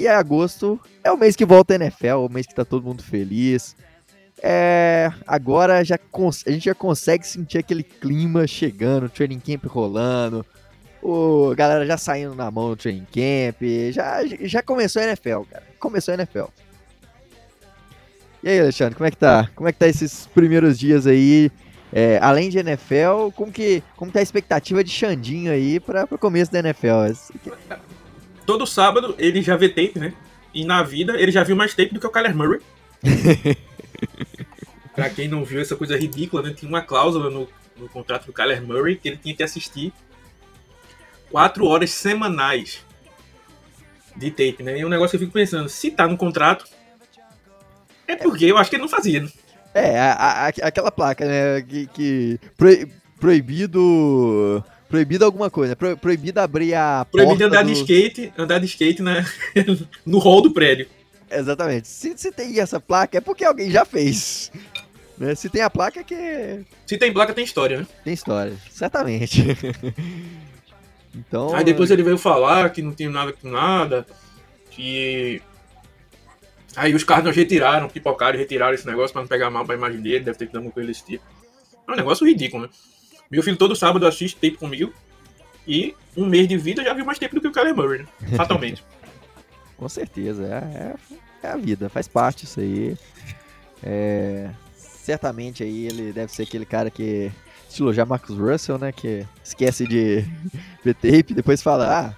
E agosto é o mês que volta a NFL, o mês que tá todo mundo feliz. É, agora já a gente já consegue sentir aquele clima chegando, o training camp rolando, o a galera já saindo na mão do training camp, já, já começou a NFL, cara. Começou a NFL. E aí, Alexandre, como é que tá? Como é que tá esses primeiros dias aí? É, além de NFL, como que, como tá a expectativa de Xandinho aí para o começo da NFL? Todo sábado ele já vê tape, né? E na vida ele já viu mais tape do que o Kyler Murray. pra quem não viu essa coisa ridícula, né? Tinha uma cláusula no, no contrato do Kyler Murray que ele tinha que assistir quatro horas semanais de tape, né? E é um negócio que eu fico pensando, se tá no contrato, é porque eu acho que ele não fazia, né? É, a, a, aquela placa, né? Que, que proibido Proibido alguma coisa, pro, proibido abrir a Proibido andar do... de skate, andar de skate na, no hall do prédio. Exatamente. Se, se tem essa placa é porque alguém já fez. Né? Se tem a placa é que. Se tem placa, tem história, né? Tem história, certamente. então. Aí depois ele veio falar que não tinha nada com nada. Que. Aí os caras não retiraram, pipocaram e retiraram esse negócio pra não pegar mal pra imagem dele, deve ter que dar alguma coisa desse tipo. É um negócio ridículo, né? Meu filho todo sábado assiste tape comigo. E um mês de vida já viu mais tempo do que o Kyler Murray, né? Fatalmente. Com certeza, é, é, é, a vida, faz parte isso aí. É, certamente aí ele deve ser aquele cara que, estilo já Marcus Russell, né? Que esquece de ver tape, depois fala, ah,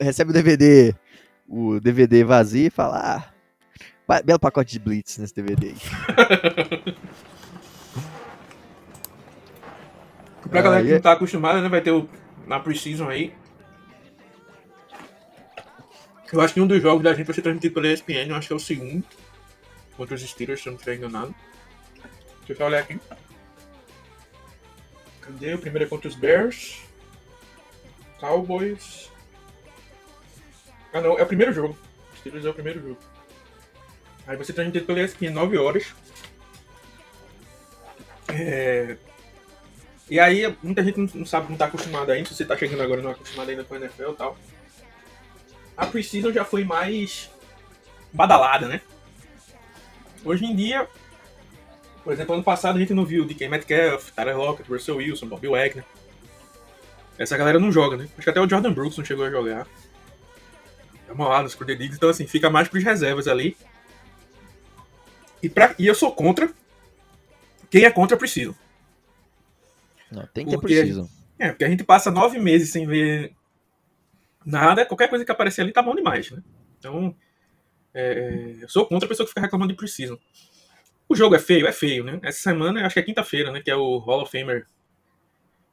recebe o DVD, o DVD vazio e fala, ah, belo pacote de Blitz nesse DVD aí. Pra galera que não tá acostumada, né? Vai ter o, na Precision aí. Eu acho que um dos jogos da gente vai ser transmitido pela ESPN, eu acho que é o segundo. Contra os Steelers, se eu não estiver enganado. Deixa eu só olhar aqui. Cadê? O primeiro é contra os Bears. Cowboys. Ah não, é o primeiro jogo. Steelers é o primeiro jogo. Aí você transmitido pela ESPN 9 horas. É, e aí, muita gente não sabe, não tá acostumado ainda, se você tá chegando agora não é acostumado ainda com a NFL e tal. A Precision já foi mais badalada, né? Hoje em dia, por exemplo, ano passado a gente não viu DK Metcalf, Tyler Lockett, Russell Wilson, Bobby Wagner. Essa galera não joga, né? Acho que até o Jordan Brooks não chegou a jogar. É uma nos Diggs, então assim, fica mais pros reservas ali. E, pra, e eu sou contra. Quem é contra precisa. Não, tem que porque, preciso. É, porque a gente passa nove meses sem ver nada, qualquer coisa que aparecer ali tá bom demais, né? Então, é, eu sou contra a pessoa que fica reclamando de preciso. O jogo é feio? É feio, né? Essa semana, acho que é quinta-feira, né? Que é o Hall of Famer,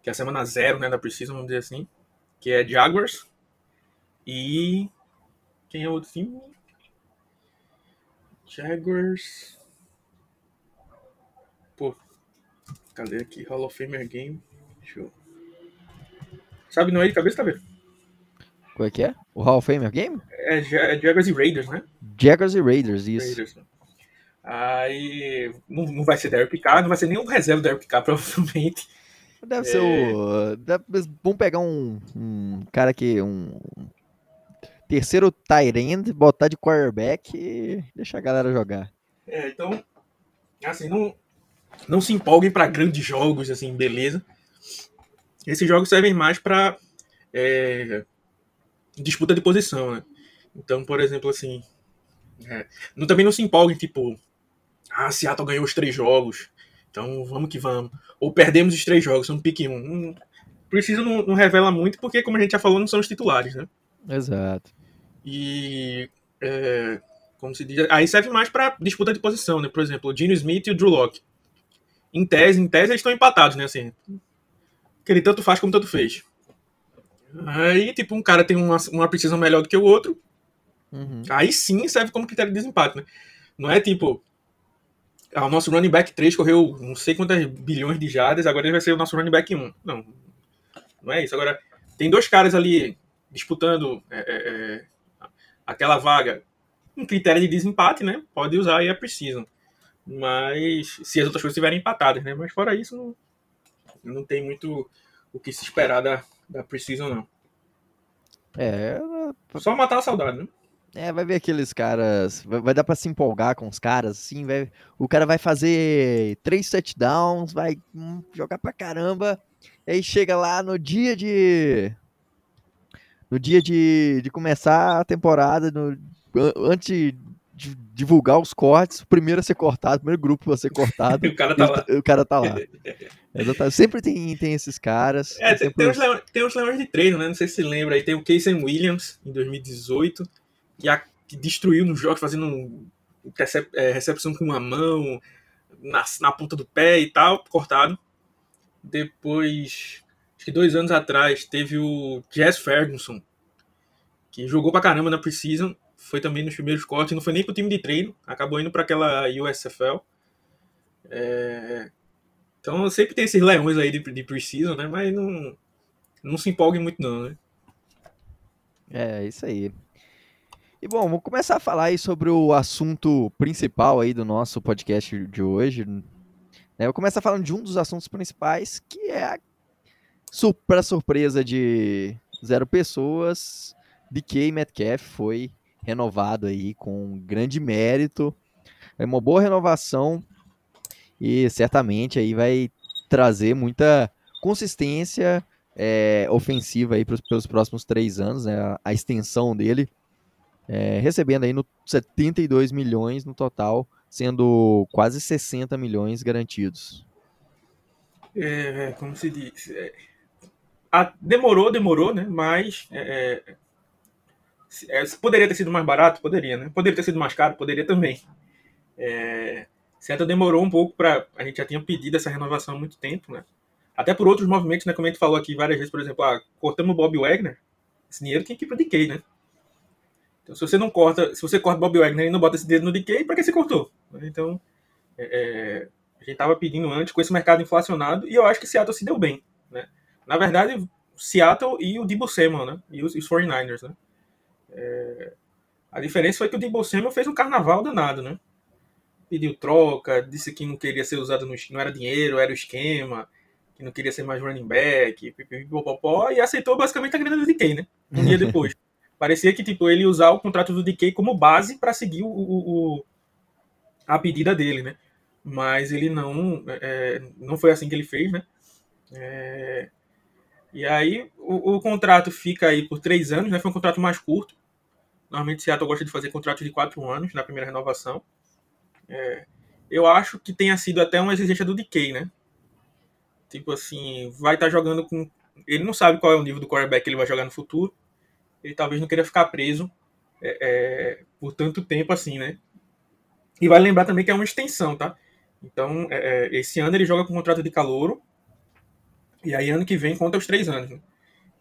que é a semana zero, né? Da Precision, vamos dizer assim. Que é Jaguars. E. Quem é o outro time? Jaguars. Pô, Cadê aqui? Hall of Famer Game. Show. Sabe não é de cabeça, tá vendo? Qual é que é? O Hall of Famer Game? É, é Jaguars e Raiders, né? Jaguars e Raiders, isso. Raiders, né? Aí não, não vai ser Derek Carr, não vai ser nenhum reserva do Derek Carr, provavelmente. Deve é... ser o. Deve, vamos pegar um, um cara que. Um terceiro tight end, botar de quarterback e deixar a galera jogar. É, então. Assim, não, não se empolguem para grandes jogos, assim, beleza. Esses jogos servem mais para é, disputa de posição, né? Então, por exemplo, assim, é, não, também não se empolguem, tipo, ah, Seattle ganhou os três jogos, então vamos que vamos. Ou perdemos os três jogos, são pique um. Não, precisa não, não, revela muito, porque, como a gente já falou, não são os titulares, né? Exato. E. É, como se diz, aí serve mais para disputa de posição, né? Por exemplo, o Gino Smith e o Drew Locke em tese, em tese eles estão empatados, né? Assim, que ele tanto faz como tanto fez. Aí, tipo, um cara tem uma, uma precisão melhor do que o outro. Uhum. Aí sim serve como critério de desempate, né? Não é tipo, ah, o nosso running back 3 correu não sei quantas bilhões de jardas, agora ele vai ser o nosso running back 1. Não, não é isso. Agora, tem dois caras ali disputando é, é, é aquela vaga. Um critério de desempate, né? Pode usar e é preciso. Mas se as outras coisas estiverem empatadas, né? Mas fora isso, não, não tem muito o que se esperar da, da Precision, não. É. Só matar a saudade, né? É, vai ver aqueles caras. Vai, vai dar pra se empolgar com os caras, assim. Vai, o cara vai fazer três touchdowns, vai hum, jogar pra caramba. Aí chega lá no dia de. No dia de, de começar a temporada, no, antes de divulgar os cortes, o primeiro a ser cortado, o primeiro grupo a ser cortado. o cara tá lá. O cara tá lá. Exatamente. Sempre tem, tem esses caras. É, tem, sempre... tem, os leões, tem os leões de treino, né? Não sei se você lembra aí. Tem o Casey Williams, em 2018, que, a, que destruiu no jogo, fazendo um, recep, é, recepção com uma mão, na, na ponta do pé e tal, cortado. Depois, acho que dois anos atrás, teve o Jess Ferguson, que jogou pra caramba na Precision foi também nos primeiros cortes, não foi nem pro time de treino, acabou indo para aquela USFL. É... Então sempre tem esses leões aí de, de né? Mas não, não se empolguem muito não, né? É, isso aí. E bom, vamos começar a falar aí sobre o assunto principal aí do nosso podcast de hoje. Né? Eu vou começar falando de um dos assuntos principais, que é a surpresa de zero pessoas, DK Metcalf foi renovado aí com grande mérito. É uma boa renovação e certamente aí vai trazer muita consistência é, ofensiva aí pros, pelos próximos três anos, né? A, a extensão dele, é, recebendo aí no 72 milhões no total, sendo quase 60 milhões garantidos. É, como se diz, é, a, demorou, demorou, né? Mas é, é é, poderia ter sido mais barato? Poderia, né? Poderia ter sido mais caro? Poderia também. É, demorou um pouco para. A gente já tinha pedido essa renovação há muito tempo, né? Até por outros movimentos, né? Como a gente falou aqui várias vezes, por exemplo, ah, cortamos o Bob Wagner, esse dinheiro tem que ir pro DK, né? Então, se você não corta, se você corta Bob Wagner e não bota esse dinheiro no DK, para que você cortou? Então, é, é, a gente estava pedindo antes com esse mercado inflacionado e eu acho que Seattle se deu bem, né? Na verdade, Seattle e o Debo Samuel, né? E os, os 49ers, né? É... A diferença foi que o Debo Samuel fez um carnaval danado, né? Pediu troca, disse que não queria ser usado no não era dinheiro, era o esquema, que não queria ser mais running back, pipipipopopó, e aceitou basicamente a grana do DK, né? Um dia depois. Parecia que tipo ele ia usar o contrato do DK como base para seguir o, o, o, a pedida dele, né? Mas ele não é, não foi assim que ele fez, né? É, e aí o, o, contrato fica aí por três anos, né? Foi um contrato mais curto. Normalmente Seattle gosta de fazer contratos de quatro anos na primeira renovação. É, eu acho que tenha sido até uma exigência do DK, né? Tipo assim, vai estar tá jogando com. Ele não sabe qual é o nível do quarterback que ele vai jogar no futuro. Ele talvez não queira ficar preso é, é, por tanto tempo assim, né? E vale lembrar também que é uma extensão, tá? Então, é, é, esse ano ele joga com contrato de calouro. E aí, ano que vem, conta os três anos. Né?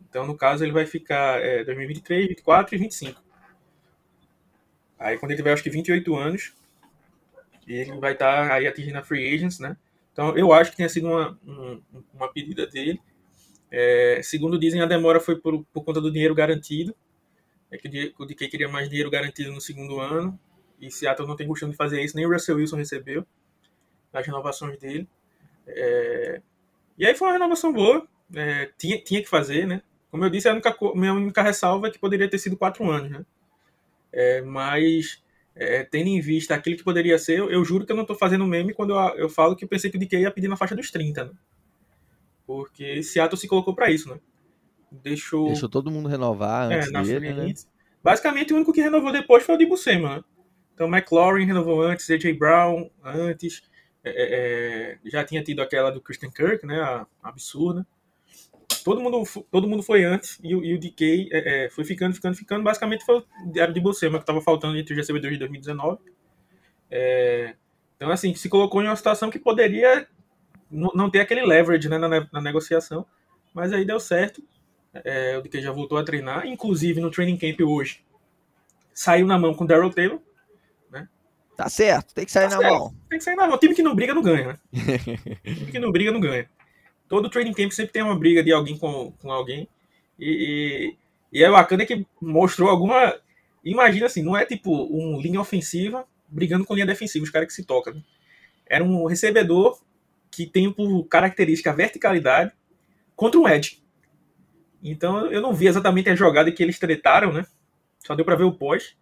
Então, no caso, ele vai ficar 2023, 2024 e 2025. Aí quando ele tiver acho que 28 anos, ele vai estar tá aí atingindo a free agents, né? Então eu acho que tenha sido uma, um, uma pedida dele. É, segundo dizem, a demora foi por, por conta do dinheiro garantido. É que o DK queria mais dinheiro garantido no segundo ano. E Seattle não tem costume de fazer isso, nem o Russell Wilson recebeu nas renovações dele. É, e aí foi uma renovação boa. É, tinha, tinha que fazer, né? Como eu disse, a única, minha única ressalva é que poderia ter sido quatro anos, né? É, mas, é, tendo em vista aquilo que poderia ser, eu, eu juro que eu não estou fazendo meme quando eu, eu falo que eu pensei que o DK ia pedir na faixa dos 30, né? Porque Seattle se colocou para isso, né? Deixou... Deixou todo mundo renovar é, antes é, dele, né? Basicamente, o único que renovou depois foi o de Buscema, né? Então, McLaurin renovou antes, AJ Brown antes, é, é, é, já tinha tido aquela do Christian Kirk, né? A, a absurda todo mundo, todo mundo foi antes e, e o DK é, é, foi ficando, ficando, ficando. Basicamente foi era de você, mas que estava faltando entre os recebedores de 2019. É, então, assim, se colocou em uma situação que poderia não ter aquele leverage né, na, na negociação, mas aí deu certo. É, o DK já voltou a treinar, inclusive no training camp hoje. saiu na mão com o Daryl Taylor. Tá certo, tem que sair Tá na certo. mão. Tem que sair na mão. Time que não briga não ganha, né? time que não briga não ganha. Todo training camp sempre tem uma briga de alguém com, com alguém. E, e, e é bacana que mostrou alguma. Imagina assim, não é tipo um linha ofensiva brigando com linha defensiva, os caras que se tocam. Né? Era um recebedor que tem por característica a verticalidade contra um edge. Então eu não vi exatamente a jogada que eles tretaram, né? Só deu pra ver o pós.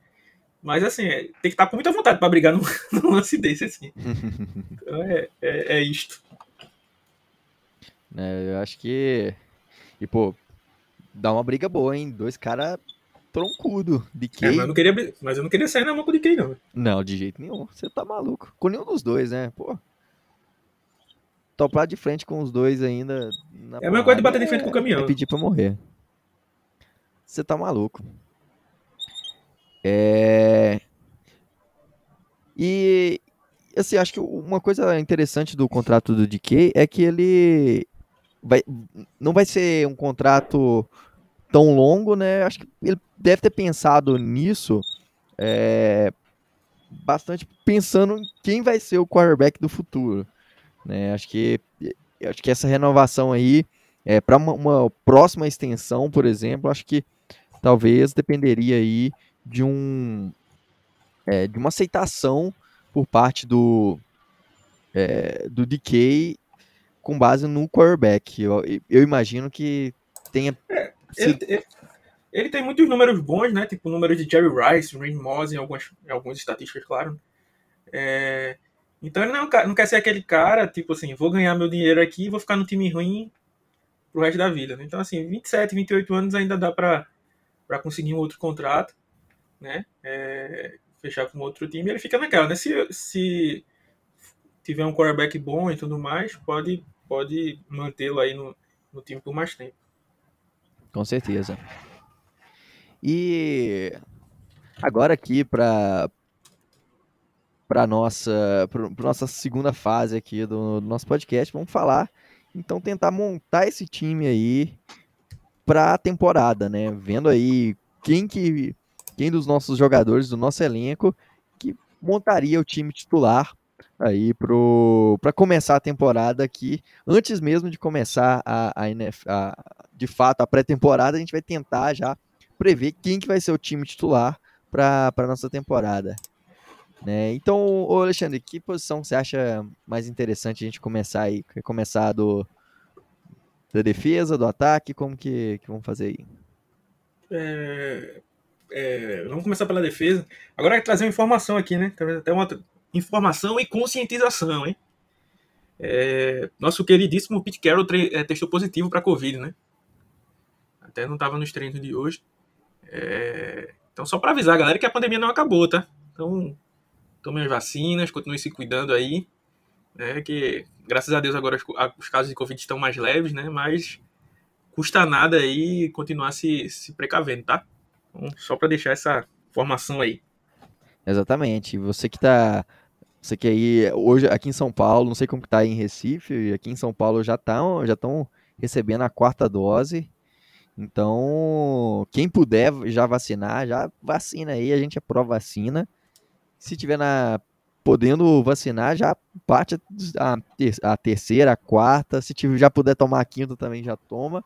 Mas assim, é- tem que estar com muita vontade pra brigar num, num lance desse, assim. Então é, é, é isto. Né, eu acho que. E, pô, dá uma briga boa, hein? Dois caras troncudo. De É, que? mas, eu não queria, mas eu não queria sair na mão com o DK, não. Não, de jeito nenhum. Você tá maluco. Com nenhum dos dois, né? Pô. Topar de frente com os dois ainda. É a mesma coisa de bater de frente com o É caminhão. pedir pra morrer. Você tá maluco. É. E. Assim, acho que uma coisa interessante do contrato do DK é que ele. Vai, não vai ser um contrato tão longo, né? Acho que ele deve ter pensado nisso. é, bastante pensando em quem vai ser o quarterback do futuro. Né? Acho que acho que essa renovação aí é para uma, uma próxima extensão, por exemplo, acho que talvez dependeria aí de um é, de uma aceitação por parte do é, do DK com base no quarterback. Eu, eu imagino que tenha Ele, sido- ele- ele tem muitos números bons, né? Tipo números de Jerry Rice, Randy Moss, em algumas, em algumas estatísticas, claro. É, então ele não, é não quer ser aquele cara, tipo assim, vou ganhar meu dinheiro aqui e vou ficar no time ruim pro resto da vida. né? Então, assim, 27, 28 anos ainda dá pra, pra conseguir um outro contrato, né? É, fechar com outro time. Ele fica naquela, né? Se, se tiver um quarterback bom e tudo mais, pode, pode mantê-lo aí no, no time por mais tempo. Com certeza. E agora aqui para para nossa pra, nossa segunda fase aqui do, do nosso podcast, vamos falar então tentar montar esse time aí para a temporada, né? Vendo aí quem que quem dos nossos jogadores do nosso elenco que montaria o time titular aí para começar a temporada aqui antes mesmo de começar a, a, NF, a de fato a pré-temporada a gente vai tentar já prever quem que vai ser o time titular para a nossa temporada. Né? Então, Alexandre, que posição você acha mais interessante a gente começar aí? Começar do da defesa, do ataque? Como que, que vamos fazer aí? É, é, vamos começar pela defesa. Agora vai trazer uma informação aqui, né? Talvez Até uma informação e conscientização, hein? É, nosso queridíssimo Pete Carroll é, testou positivo para Covid, né? Até não estava nos treinos de hoje. É, então, só para avisar, galera, que a pandemia não acabou, tá? Então, tomem as vacinas, continuem se cuidando aí. Né? Que, graças a Deus, agora os, os casos de Covid estão mais leves, né? Mas custa nada aí continuar se, se precavendo, tá? Então, só para deixar essa informação aí. Exatamente. Você que tá. Você que aí, hoje aqui em São Paulo, não sei como que tá aí em Recife, aqui em São Paulo já estão já estão recebendo a quarta dose. Então, quem puder já vacinar, já vacina aí, a gente aprova vacina. Se tiver na podendo vacinar, já parte a, ter- a terceira, a quarta. Se tiver, já puder tomar a quinta também já toma.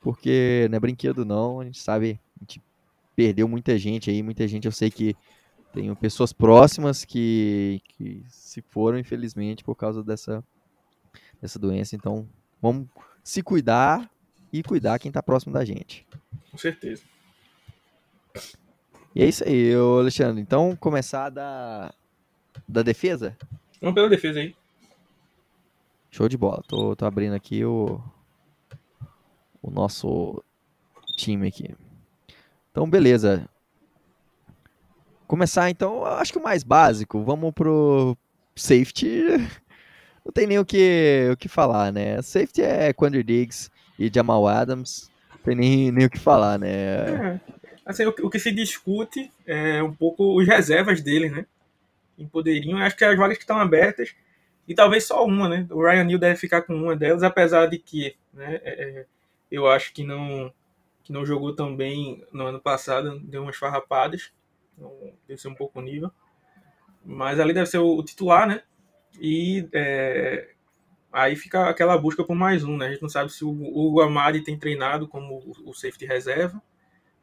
Porque não é brinquedo não, a gente sabe, a gente perdeu muita gente aí, muita gente eu sei que tenho pessoas próximas que, que se foram, infelizmente, por causa dessa, dessa doença. Então, vamos se cuidar e cuidar quem está próximo da gente. Com certeza. E é isso aí, ô Alexandre. Então, começar da, da defesa? Vamos pela defesa aí. Show de bola. Tô, tô abrindo aqui o, o nosso time aqui. Então, beleza. Começar, então, acho que o mais básico. Vamos pro safety. Não tem nem o que, o que falar, né? Safety é Quandre Diggs e Jamal Adams. Não tem nem, nem o que falar, né? É, assim, o, que- o que se discute é um pouco os reservas dele, né? Em poderiam. Acho que as vagas que estão abertas, e talvez só uma, né? O Ryan Neal deve ficar com uma delas, apesar de que, né? é, é, eu acho que não, que não jogou tão bem no ano passado, deu umas farrapadas. Então, deve ser um pouco nível. Mas ali deve ser o, titular, né? E é, aí fica aquela busca por mais um, né? A gente não sabe se o Hugo Amadi tem treinado como o, safety reserva,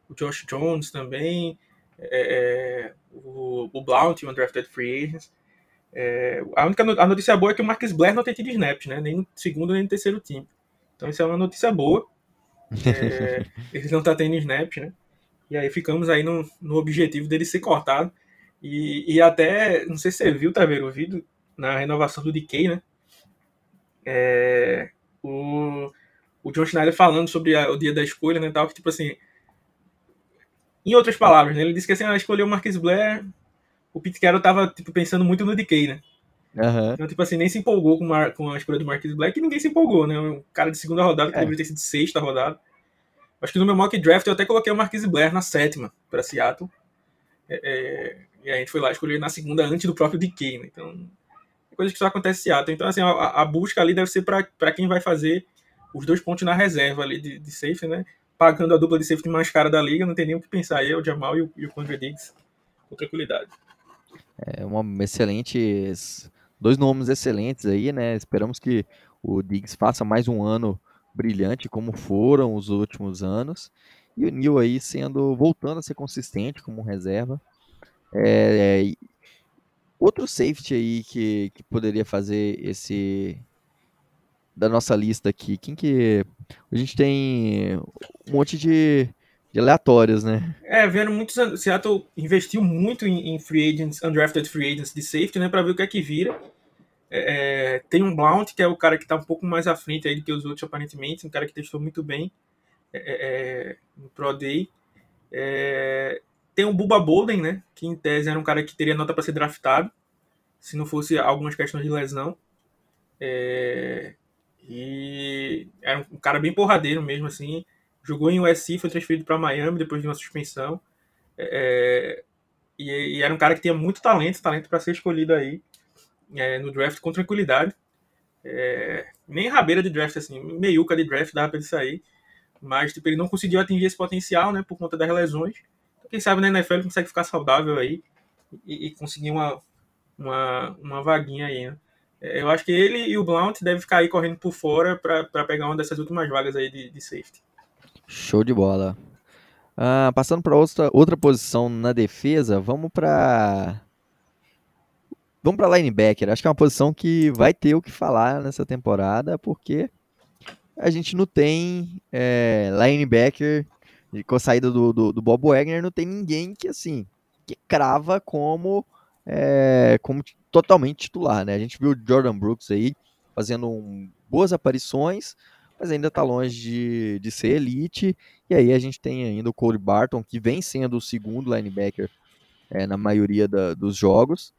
o Josh Jones também, é, é o, o Blount, o undrafted free agent. É, a única a notícia boa é que o Marcus Blair não tem tido snaps, né? Nem no segundo nem no terceiro time. Então isso é uma notícia boa. É, ele não tá tendo snaps, né? E aí ficamos aí no, no objetivo dele ser cortado. E, e até, não sei se você viu, tá vendo o vídeo na renovação do DK, né? É, o, o John Schneider falando sobre a, o dia da escolha, né? Tal, que tipo assim. Em outras palavras, né, ele disse que assim, ah, escolheu o Marcus Blair o Pete Carroll tava tipo, pensando muito no DK, né? Uhum. Então, tipo assim, nem se empolgou com, a, com a escolha do Marquis Black e ninguém se empolgou, né? Um cara de segunda rodada que é. deveria ter sido sexta rodada. Acho que no meu mock draft eu até coloquei o Marquis Blair na sétima para Seattle. É, é, e a gente foi lá escolher na segunda antes do próprio DK, né? Então, é coisa que só acontece em Seattle. Então, assim, a, a busca ali deve ser para quem vai fazer os dois pontos na reserva ali de, de safety, né? Pagando a dupla de safety mais cara da liga, não tem nem o que pensar é o Jamal e o, e o Contra Diggs com tranquilidade. É uma excelente. Dois nomes excelentes aí, né? Esperamos que o Diggs faça mais um ano brilhante, como foram os últimos anos. E o Neil aí sendo. voltando a ser consistente como reserva. É, é, outro safety aí que, que poderia fazer esse. Da nossa lista aqui, quem que. A gente tem um monte de de aleatórios, né? É, vendo muitos. Seattle investiu muito em, em, free agents, undrafted free agents de safety, né, para ver o que é que vira. É, é, tem um Blount, que é o cara que está um pouco mais à frente aí do que os outros, aparentemente, um cara que testou muito bem é, é, é no Pro Day. Tem o Buba Bolden, né, que em tese era um cara que teria nota para ser draftado, se não fosse algumas questões de lesão. e era um cara bem porradeiro mesmo, assim jogou em USC, foi transferido para Miami depois de uma suspensão. E, e, era um cara que tinha muito talento, talento para ser escolhido aí é, no draft com tranquilidade. É, nem rabeira de draft, assim, meiuca de draft dava para ele sair. Mas tipo, ele não conseguiu atingir esse potencial, né, por conta das lesões. Então, quem sabe na NFL ele consegue ficar saudável aí e, e conseguir uma, uma, uma vaguinha aí, né? É, eu acho que ele e o Blount devem ficar aí correndo por fora para pegar uma dessas últimas vagas aí de, de safety. Show de bola. Ah, passando para outra, outra posição na defesa, vamos para vamos para linebacker. Acho que é uma posição que vai ter o que falar nessa temporada, porque a gente não tem é, linebacker com a saída do, do, do, Bob Wagner, não tem ninguém que assim que crava como é, como totalmente titular, né? A gente viu o Jordan Brooks aí fazendo um, boas aparições, mas ainda está longe de, de ser elite. E aí a gente tem ainda o Cody Barton, que vem sendo o segundo linebacker é, na maioria da, dos jogos.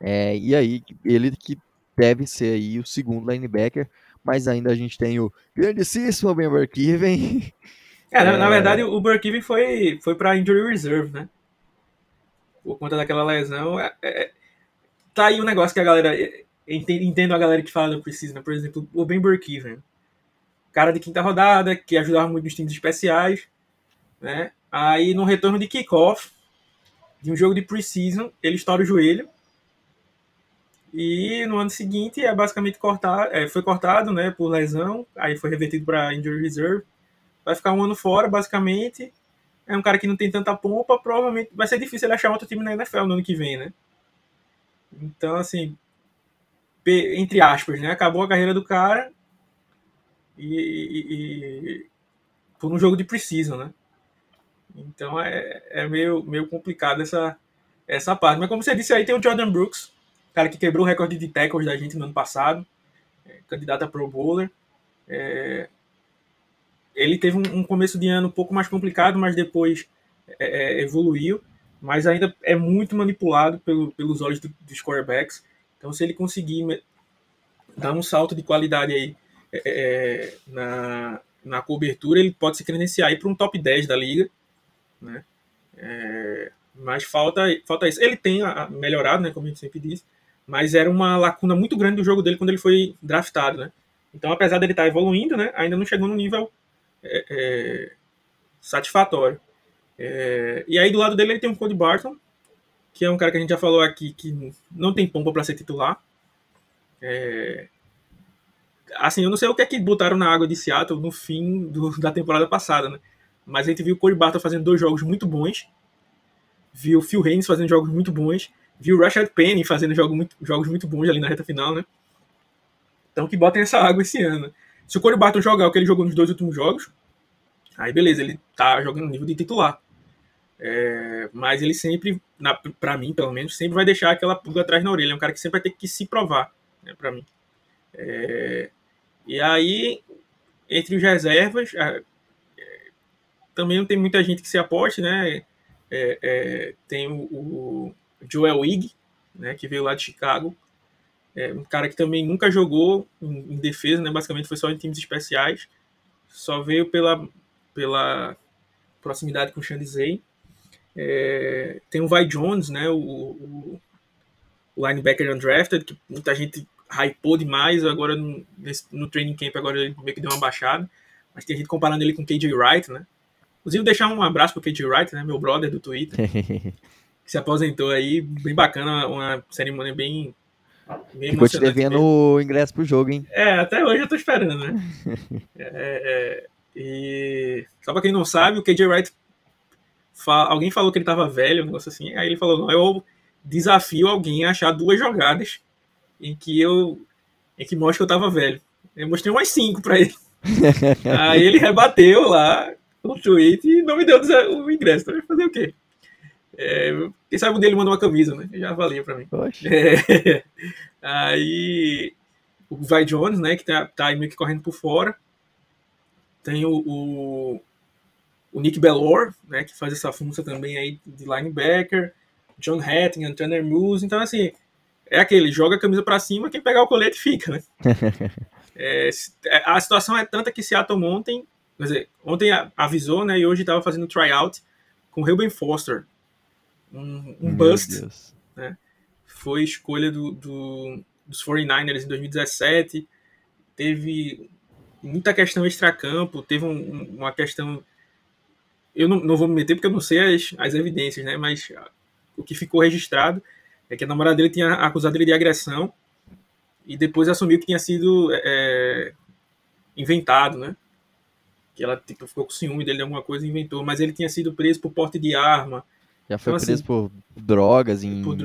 É, e aí ele que deve ser aí o segundo linebacker, mas ainda a gente tem o grandíssimo Ben Burkiven. É, na, é... na, verdade o Burkiven foi, foi para injury reserve, né? Por conta daquela lesão. É, é, tá aí um negócio que a galera. É, entendo a galera que fala do Precisa, né? Por exemplo, o Ben Burkiven cara de quinta rodada, que ajudava muito nos times especiais, né? Aí no retorno de kickoff, de um jogo de preseason, ele estoura o joelho. E no ano seguinte é basicamente cortar, é, foi cortado, né, por lesão, aí foi revertido para injury reserve. Vai ficar um ano fora, basicamente. É um cara que não tem tanta pompa, provavelmente vai ser difícil ele achar outro time na NFL no ano que vem, né? Então, assim, entre aspas, né? Acabou a carreira do cara e, e, e por um jogo de precision, né? Então é, é meio, meio complicado essa, essa parte. Mas como você disse aí, tem o Jordan Brooks, cara que quebrou o recorde de tackles da gente no ano passado, é, candidato a Pro Bowler. É, ele teve um, um, começo de ano um pouco mais complicado, mas depois é, é evoluiu. Mas ainda é muito manipulado pelo, pelos olhos do, dos quarterbacks. Então, se ele conseguir dar um salto de qualidade aí é, é, na, na cobertura, ele pode se credenciar para um top 10 da liga, né? Mas falta, falta isso. Ele tem melhorado, né, como a gente sempre diz, mas era uma lacuna muito grande do jogo dele quando ele foi draftado, né? Então, apesar dele estar tá evoluindo, né, ainda não chegou no nível é, é, satisfatório. É, e aí do lado dele ele tem um Cody Barton, que é um cara que a gente já falou aqui que não tem pompa para ser titular. É, assim, eu não sei o que é que botaram na água de Seattle no fim do, da temporada passada, né? Mas a gente viu o Cody Barton fazendo dois jogos muito bons, viu o Phil Haynes fazendo jogos muito bons, viu o Rashad Penny fazendo jogos muito, jogos muito bons ali na reta final, né? Então que botem essa água esse ano. Se o Cody Barton jogar o que ele jogou nos dois últimos jogos, aí beleza, ele tá jogando no nível de titular. É, mas ele sempre, na, pra mim pelo menos, sempre vai deixar aquela pulga atrás na orelha. É um cara que sempre vai ter que se provar, né, pra mim. É, e aí, entre os reservas, é, também não tem muita gente que se aposte, né? É, é, tem o, Joel Wig, né, que veio lá de Chicago. É um cara que também nunca jogou em, em, defesa, né? Basicamente foi só em times especiais. Só veio pela, pela proximidade com o Shandizei. É, tem o Vai Jones, né? O, o, o linebacker undrafted, que muita gente hypou demais. Agora no, no training camp agora ele meio que deu uma baixada. Mas tem gente comparando ele com KJ Wright, né? Inclusive deixar um abraço pro KJ Wright, né? Meu brother do Twitter. se aposentou aí, bem bacana, uma cerimônia bem bem Ficou te devendo o ingresso pro jogo, hein? É, até hoje eu tô esperando, né? é, é, e só pra quem não sabe, o KJ Wright alguém falou que ele tava velho, um negócio assim, aí ele falou, não, eu desafio alguém a achar duas jogadas em que eu em que mostra que eu tava velho. Eu mostrei umas cinco pra ele. aí ele rebateu lá o tweet e não me deu o ingresso. Então, fazer o quê? É, quem sabe um dele manda uma camisa, né? Já valia pra mim. É, aí o Vai Jones, né? Que tá, tá meio que correndo por fora. Tem o, o, o, Nick Bellor, né? Que faz essa função também aí de linebacker. John Hatton, Tanner Moose. Então, assim, é aquele, joga a camisa para cima, quem pegar o colete fica, né? é, a situação é tanta que Seattle ontem, quer dizer, ontem avisou, né? E hoje estava fazendo tryout com Ruben Foster, um, um bust, né? Foi escolha do, do, dos 49ers em 2017. Teve muita questão extracampo, teve um, uma questão. Eu não, não vou me meter porque eu não sei as, as evidências, né? Mas o que ficou registrado é que a namorada dele tinha acusado ele de agressão e depois assumiu que tinha sido é, inventado, né? Que ela tipo, ficou com ciúme dele de alguma coisa e inventou, mas ele tinha sido preso por porte de arma, já foi então, preso assim, por drogas em. Por...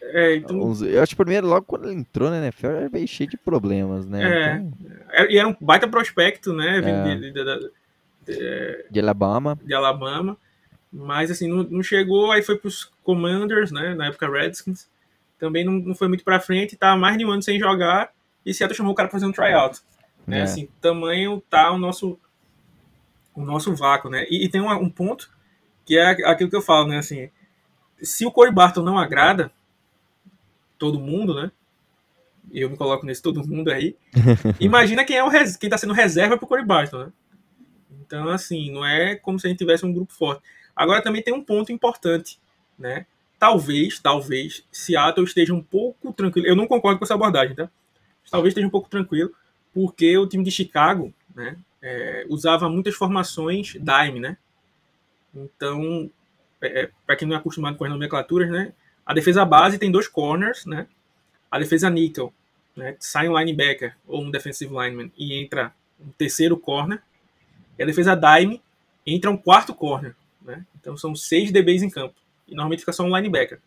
É, então... Eu acho que primeiro, logo quando ele entrou na NFL, era meio cheio de problemas, né? É. Então... é e era um baita prospecto, né? É. De, de, de, de, de, Alabama. De Alabama. Mas assim, não, não chegou, aí foi pros Commanders, né? Na época Redskins. Também não, não foi muito pra frente, tava mais de um ano sem jogar. E Seattle chamou o cara pra fazer um tryout. Né? É. Assim, tamanho tá o nosso, o nosso vácuo, né? E, e tem um, um ponto que é aquilo que eu falo, né? Assim, se o Corey Barton não agrada todo mundo, né? E eu me coloco nesse todo mundo aí. imagina quem é o quem tá sendo reserva pro Corey Barton, né? Então, assim, não é como se a gente tivesse um grupo forte. Agora também tem um ponto importante, né? Talvez, talvez, Seattle esteja um pouco tranquilo. Eu não concordo com essa abordagem, tá? Talvez esteja um pouco tranquilo, porque o time de Chicago, né? É, usava muitas formações dime, né? Então, é, é para quem não é acostumado com as nomenclaturas, né? A defesa base tem dois corners, né? A defesa nickel, né? Sai um linebacker ou um defensive lineman e entra um terceiro corner. E a defesa dime entra um quarto corner, né? Então são seis DBs em campo. E normalmente fica só um linebacker.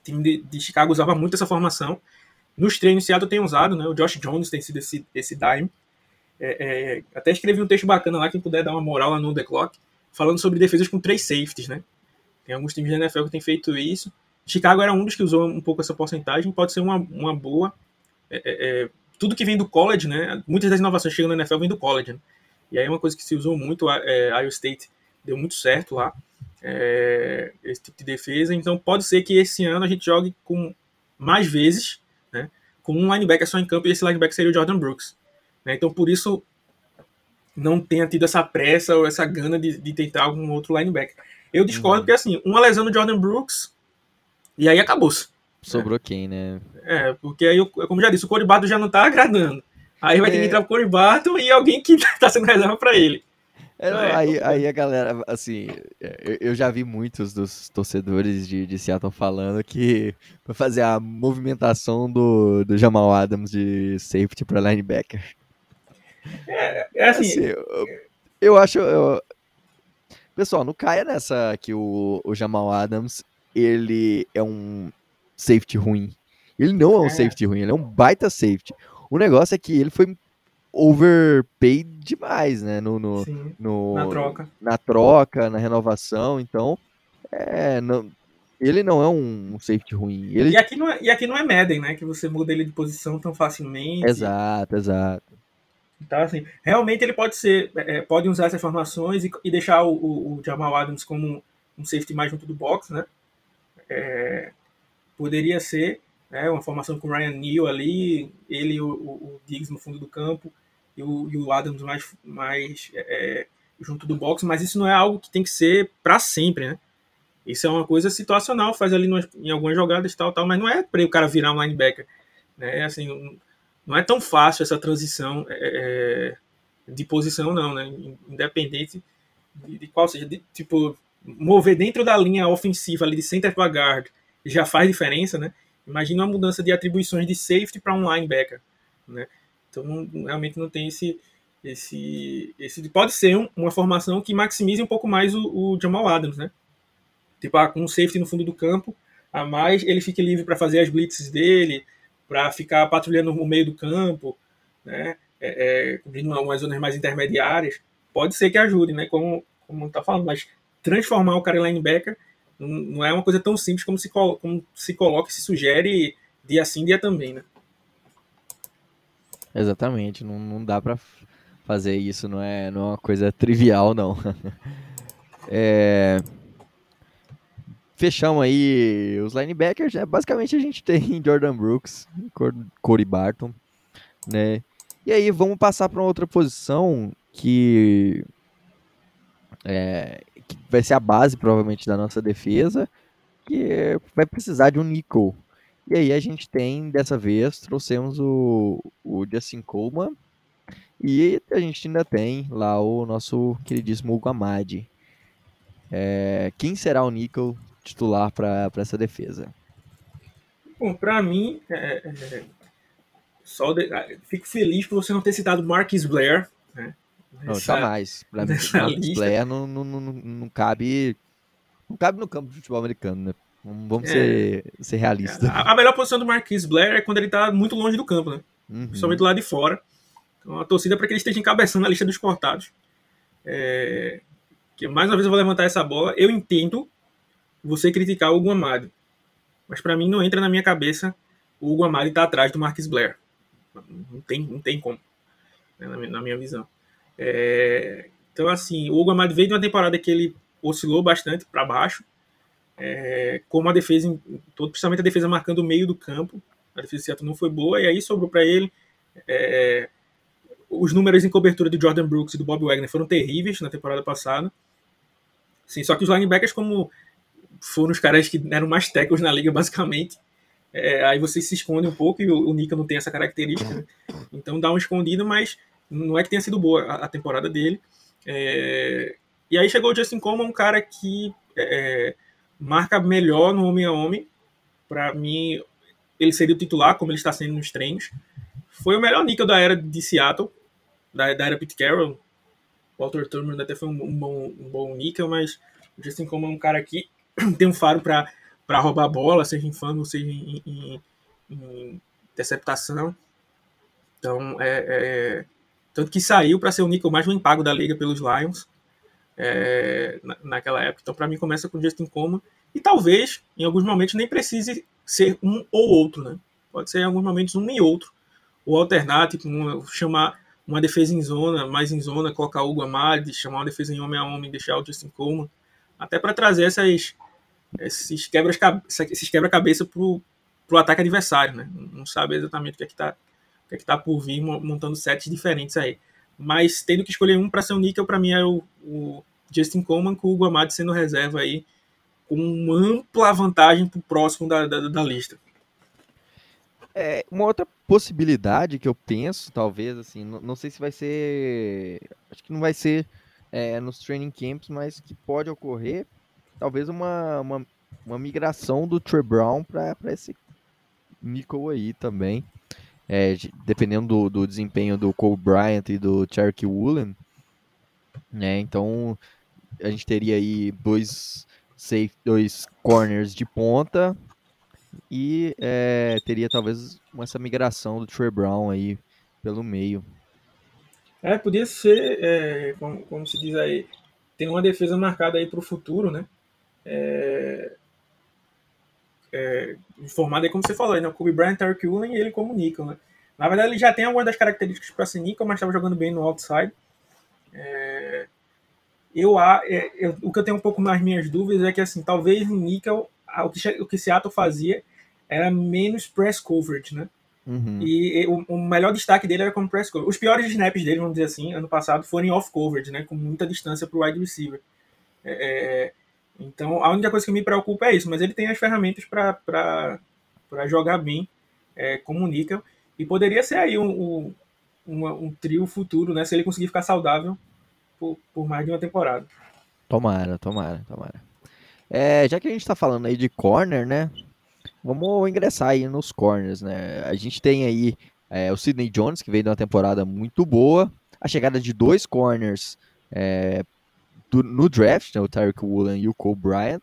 O time de, de Chicago usava muito essa formação. Nos treinos, Seattle tem usado, né? O Josh Jones tem sido esse, esse dime. É, é, até escrevi um texto bacana lá, quem puder dar uma moral lá no The Clock falando sobre defesas com três safeties, né? Tem alguns times da NFL que têm feito isso. Chicago era um dos que usou um pouco essa porcentagem, pode ser uma, uma boa. É, é, é, tudo que vem do college, né? Muitas das inovações chegam na NFL vêm do college. Né? E aí é uma coisa que se usou muito, é, Iowa State deu muito certo lá, é, esse tipo de defesa. Então pode ser que esse ano a gente jogue com mais vezes, né? Com um linebacker só em campo e esse linebacker seria o Jordan Brooks. Né? Então por isso não tenha tido essa pressa ou essa gana de, de tentar algum outro linebacker. Eu discordo uhum. porque, assim, uma lesão do Jordan Brooks e aí acabou-se. Sobrou é. quem, né? É, porque aí, como já disse, o Barton já não tá agradando. Aí vai é. ter que é. entrar o Corey Barton e alguém que tá sendo reserva para ele. É, não, É, aí, aí a galera, assim, eu, eu já vi muitos dos torcedores de, de Seattle falando que vai fazer a movimentação do, do Jamal Adams de safety para linebacker. É assim, Assim, eu, eu acho. eu- Pessoal, não caia nessa que o, o Jamal Adams ele é um safety ruim. Ele não é um É. safety ruim, ele é um baita safety. O negócio é que ele foi overpaid demais, né? No, no, sim, no- na troca. na troca, na renovação. Então, é, não, ele não é um, um safety ruim. Ele, E aqui, não é, e aqui não é Madden, né? Que você muda ele de posição tão facilmente. exato, exato. Então, assim, realmente ele pode ser, é, pode usar essas formações e, e deixar o, o- o Jamal Adams como um, safety mais junto do box, né? É, poderia ser né, uma formação com o Ryan Neal ali, ele o, o, Diggs no fundo do campo e o, e o Adams mais, mais é, junto do box, mas isso não é algo que tem que ser para sempre, né? Isso é uma coisa situacional, faz ali em algumas jogadas tal, tal, mas não é para o cara virar um linebacker, né? Assim, um- não é tão fácil essa transição é, é, de posição, não, né? Independente de, de qual seja. De, tipo, mover dentro da linha ofensiva ali de center para guard já faz diferença, né? Imagina uma mudança de atribuições de safety para um linebacker, né? Então, não- realmente não tem esse. Esse, esse pode ser um- uma formação que maximize um pouco mais o, o Jamal Adams, né? Tipo, ah, com um safety no fundo do campo, a mais ele fique livre para fazer as blitzes dele, para ficar patrulhando no meio do campo, né? É, é, cobrindo uma- umas zonas mais intermediárias, pode ser que ajude, né? Como, como tá falando, mas transformar o cara em linebacker não, não é uma coisa tão simples como se, colo- como se coloca e se sugere dia sim, dia também, né? Exatamente, não, não dá pra f- fazer isso, não é, não é uma coisa trivial, não. É, Fechamos aí os linebackers, né? basicamente a gente tem Jordan Brooks, Cor- Cody Barton, né? E aí vamos passar para outra posição que, é, que vai ser a base provavelmente da nossa defesa, que vai precisar de um nickel. E aí a gente tem, dessa vez, trouxemos o, o Justin Coleman e a gente ainda tem lá o nosso queridíssimo Hugo Amadi. É, quem será o nickel titular para essa defesa? Bom, pra mim, é, é, só de- ah, fico feliz por você não ter citado Marquis Blair, né? Não, Nessa- jamais. Para mim, Marcus lista. Blair não, não, não, não- não cabe. Não cabe no campo de futebol americano, né? Vamos vamos É. ser, ser realistas. A, a melhor posição do Marquis Blair é quando ele tá muito longe do campo, né? Uhum. principalmente lá de fora. Então, a torcida é para que ele esteja encabeçando a lista dos cortados. É, que mais uma vez eu vou levantar essa bola. Eu entendo você criticar o Hugo Amado, mas para mim não entra na minha cabeça o Hugo Amado estar atrás do Marquis Blair. Não tem, não tem como, né, na, minha, na minha visão. É, então, assim, o Hugo Amado veio de uma temporada que ele oscilou bastante para baixo, é, como a defesa, principalmente a defesa marcando o meio do campo. A defesa Seattle não foi boa, e aí sobrou para ele é, os números em cobertura do Jordan Brooks e do Bob Wagner foram terríveis na temporada passada. Sim, só que os linebackers, como foram os caras que eram mais tackles na liga, basicamente, é, aí você se esconde um pouco e o, o Nika não tem essa característica. né? Então dá uma escondida, mas não é que tenha sido boa a, a temporada dele. É, e aí chegou o Justin Coleman, um cara que é, marca melhor no homem a homem. Para mim, ele seria o titular, como ele está sendo nos treinos. Foi o melhor níquel da era de Seattle, da, da era Pete Carroll. Walter Turner até foi um, um bom, um bom mas o Justin Coleman é um cara que tem um faro para roubar a bola, seja em fumble, seja em, em, em interceptação. Então, é, é, tanto que saiu para ser o níquel mais bem pago da liga pelos Lions é, na, naquela época. Então, para mim, começa com Justin Coleman. E talvez, em alguns momentos, nem precise ser um ou outro, né? Pode ser em alguns momentos um e outro. Ou alternar, tipo, uma- chamar uma defesa em zona, mais em zona, colocar o Hugo Amadi, chamar uma defesa em homem a homem, deixar o Justin Coleman. Até para trazer essas, esses quebras esses quebra-cabeça pro, pro ataque adversário, né? Não sabe exatamente o que é que tá, o que é que tá por vir, mo- montando sets diferentes aí. Mas tendo que escolher um para ser o níquel, para mim é o, o Justin Coleman com o Hugo Amadi sendo reserva aí, com uma ampla vantagem pro próximo da, da, da lista. É, uma outra possibilidade que eu penso, talvez, assim, não, não sei se vai ser. Acho que não vai ser é, nos training camps, mas que pode ocorrer talvez uma, uma, uma migração do Trey Brown para esse nickel aí também. É, dependendo do, do, desempenho do Cole Bryant e do Cherokee Woolen, né? Então a gente teria aí dois safe, dois corners de ponta e é, teria talvez essa migração do Trey Brown aí pelo meio. É, podia ser, é, como, como, se diz aí, tem uma defesa marcada aí para o futuro, né? É, é, formada aí, como você falou, né? o Kobe Bryant, Eric Woolen e ele como nickel, né? Na verdade, ele já tem algumas das características para ser nickel, mas estava jogando bem no outside. É, eu, é, eu, o que eu tenho um pouco mais minhas dúvidas é que, assim, talvez no nickel, o que, o que Seattle fazia era menos press coverage, né? Uhum. E, e o, o, melhor destaque dele era como press coverage. Os piores snaps dele, vamos dizer assim, ano passado, foram off coverage, né? Com muita distância para o wide receiver. É, é, então, a única coisa que me preocupa é isso, mas ele tem as ferramentas para jogar bem é, níquel. E poderia ser aí um, um, um, um, trio futuro, né? Se ele conseguir ficar saudável por, por mais de uma temporada. Tomara, tomara, tomara. É, já que a gente está falando aí de corner, né? Vamos ingressar aí nos corners, né? A gente tem aí é, o Sidney Jones, que veio de uma temporada muito boa. A chegada de dois corners é, do, no draft, né, o Tyreek Woolen e o Cole Bryant.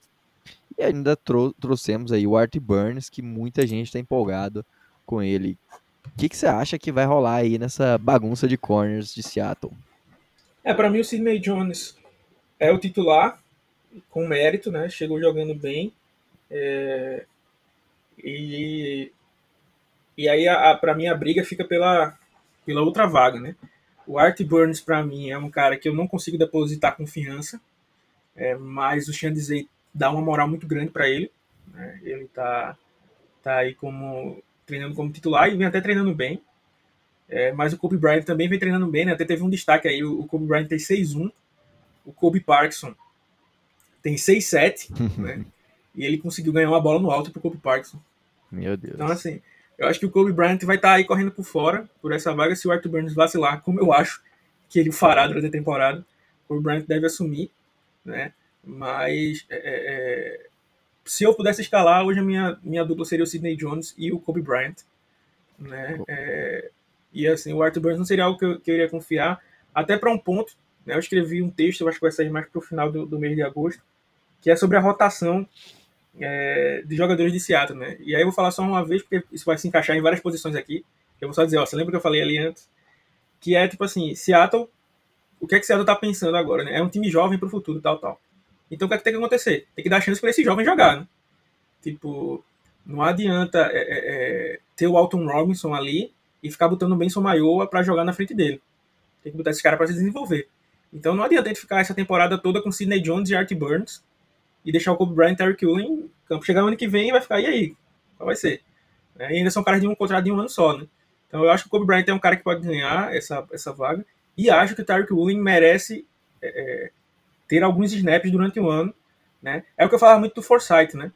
E ainda trou trouxemos aí o Art Burns, que muita gente está empolgado com ele. O que, você acha que vai rolar aí nessa bagunça de corners de Seattle? É, para mim o Sidney Jones é o titular, com mérito, né? Chegou jogando bem. É... E, e aí, para mim, a briga fica pela, pela outra vaga, né? O Art Burns, para mim, é um cara que eu não consigo depositar confiança, é, mas o Xandizei dá uma moral muito grande para ele. Né? Ele tá, tá aí como treinando como titular e vem até treinando bem. É, mas o Kobe Bryant também vem treinando bem, né? Até teve um destaque aí, o Kobe Bryant tem 6-1, o Kobe Parkinson tem 6-7, né? E ele conseguiu ganhar uma bola no alto pro Kobe Parkinson. Meu Deus. Então, assim, eu acho que o Kobe Bryant vai estar tá aí correndo por fora, por essa vaga, se o Arthur Burns vacilar, como eu acho que ele fará durante a temporada. O Kobe Bryant deve assumir, né? Mas é, é, é, se eu pudesse escalar, hoje a minha, minha dupla seria o Sidney Jones e o Kobe Bryant. Né? É, e assim, o Arthur Burns não seria algo que eu, que eu iria confiar, até para um ponto. Né? Eu escrevi um texto, eu acho que vai sair mais para o final do, do mês de agosto, que é sobre a rotação é, de jogadores de Seattle, né? E aí eu vou falar só uma vez, porque isso vai se encaixar em várias posições aqui. Eu vou só dizer, ó, você lembra que eu falei ali antes? Que é tipo assim, Seattle, o que é que Seattle tá pensando agora, né? É um time jovem pro futuro, tal, tal. Então o que é que tem que acontecer? Tem que dar chance para esse jovem jogar, né? Tipo, não adianta é, é, é, ter o Alton Robinson ali e ficar botando o Benson Maioa para jogar na frente dele. Tem que botar esse cara para se desenvolver. Então não adianta a gente ficar essa temporada toda com Sidney Jones e Art Burns e deixar o Kobe Bryant e Eric Ewing em campo. Chegar no ano que vem e vai ficar, e aí? Qual vai ser? É, e ainda são caras de um contrato de um ano só, né? Então eu acho que o Kobe Bryant é um cara que pode ganhar essa, essa vaga. E acho que o Tyreek Woolen merece é, é, ter alguns snaps durante o ano. Né? É o que eu falava muito do Forsyth, né?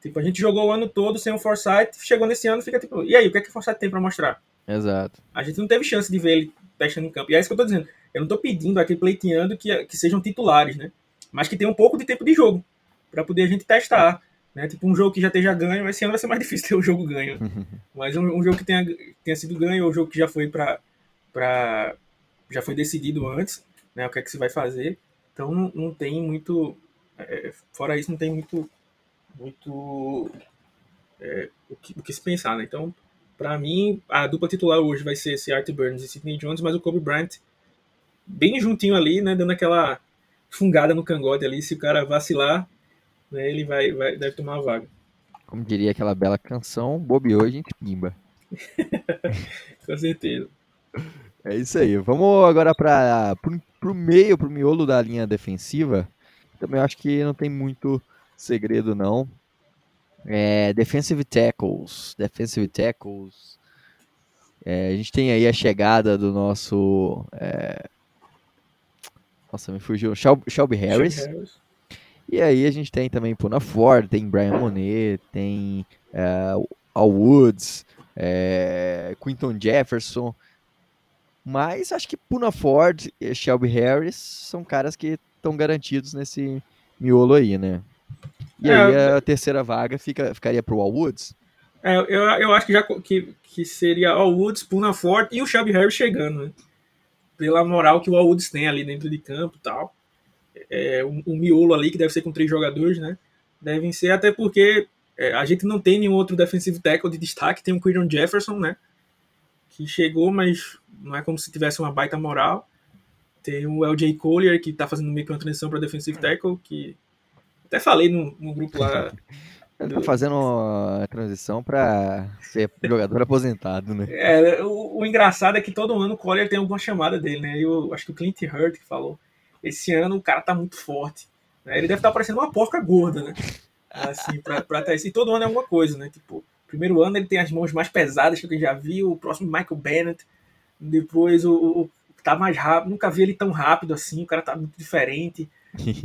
Tipo, a gente jogou o ano todo sem o Forsyth, chegou nesse ano fica tipo, e aí, o que é que o Forsyth tem para mostrar? Exato. A gente não teve chance de ver ele testando em campo. E é isso que eu tô dizendo. Eu não tô pedindo aqui, pleiteando que, que sejam titulares, né? Mas que tenham um pouco de tempo de jogo para poder a gente testar. Né? Tipo, um jogo que já esteja ganho, esse ano vai ser mais difícil ter um jogo ganho. Mas um, um, jogo que tenha, tenha sido ganho, ou um jogo que já foi para já foi decidido antes, né? O que é que se vai fazer. Então não, não tem muito. É, fora isso, não tem muito. muito é, o, que, o que se pensar, né? Então, para mim, a dupla titular hoje vai ser esse Art Burns e Sidney Jones, mas o Kobe Bryant bem juntinho ali, né? Dando aquela fungada no cangote ali. Se o cara vacilar, né, ele vai, vai, deve tomar a vaga. Como diria aquela bela canção, bobeou, a gente pimba. Com certeza. É isso aí. Vamos agora para o meio, para o miolo da linha defensiva. Também acho que não tem muito segredo, não. É, defensive tackles. Defensive tackles. É, a gente tem aí a chegada do nosso. É... Nossa, me fugiu. Shelby Harris. Shelby Harris. E aí a gente tem também Puna Ford, tem Brian Monet, tem uh, Al Woods, é, Quinton Jefferson. Mas acho que Puna Ford e Shelby Harris são caras que estão garantidos nesse miolo aí, né? E É, aí a terceira vaga fica, ficaria pro Al Woods? É, eu, eu acho que já que, que seria All Woods, Puna Ford e o Shelby Harris chegando, né? Pela moral que o All Woods tem ali dentro de campo e tal. É, o, o miolo ali, que deve ser com três jogadores, né? Devem ser, até porque é, a gente não tem nenhum outro defensive tackle de destaque. Tem o Quidon Jefferson, né? Que chegou, mas não é como se tivesse uma baita moral. Tem o LJ Collier, que tá fazendo meio que uma transição para defensive tackle, que até falei no, no grupo lá Ele tá fazendo a transição pra ser jogador aposentado, né? É, o, o engraçado é que todo ano o Collier tem alguma chamada dele, né? Eu acho que o Clint Hurt que falou. Esse ano o cara tá muito forte. né? Ele deve estar parecendo uma porca gorda, né? Assim, pra, pra ter isso. E todo ano é alguma coisa, né? Tipo, primeiro ano ele tem as mãos mais pesadas que eu já vi. O próximo Michael Bennett. Depois o, o, tá mais rápido. Nunca vi ele tão rápido assim. O cara tá muito diferente.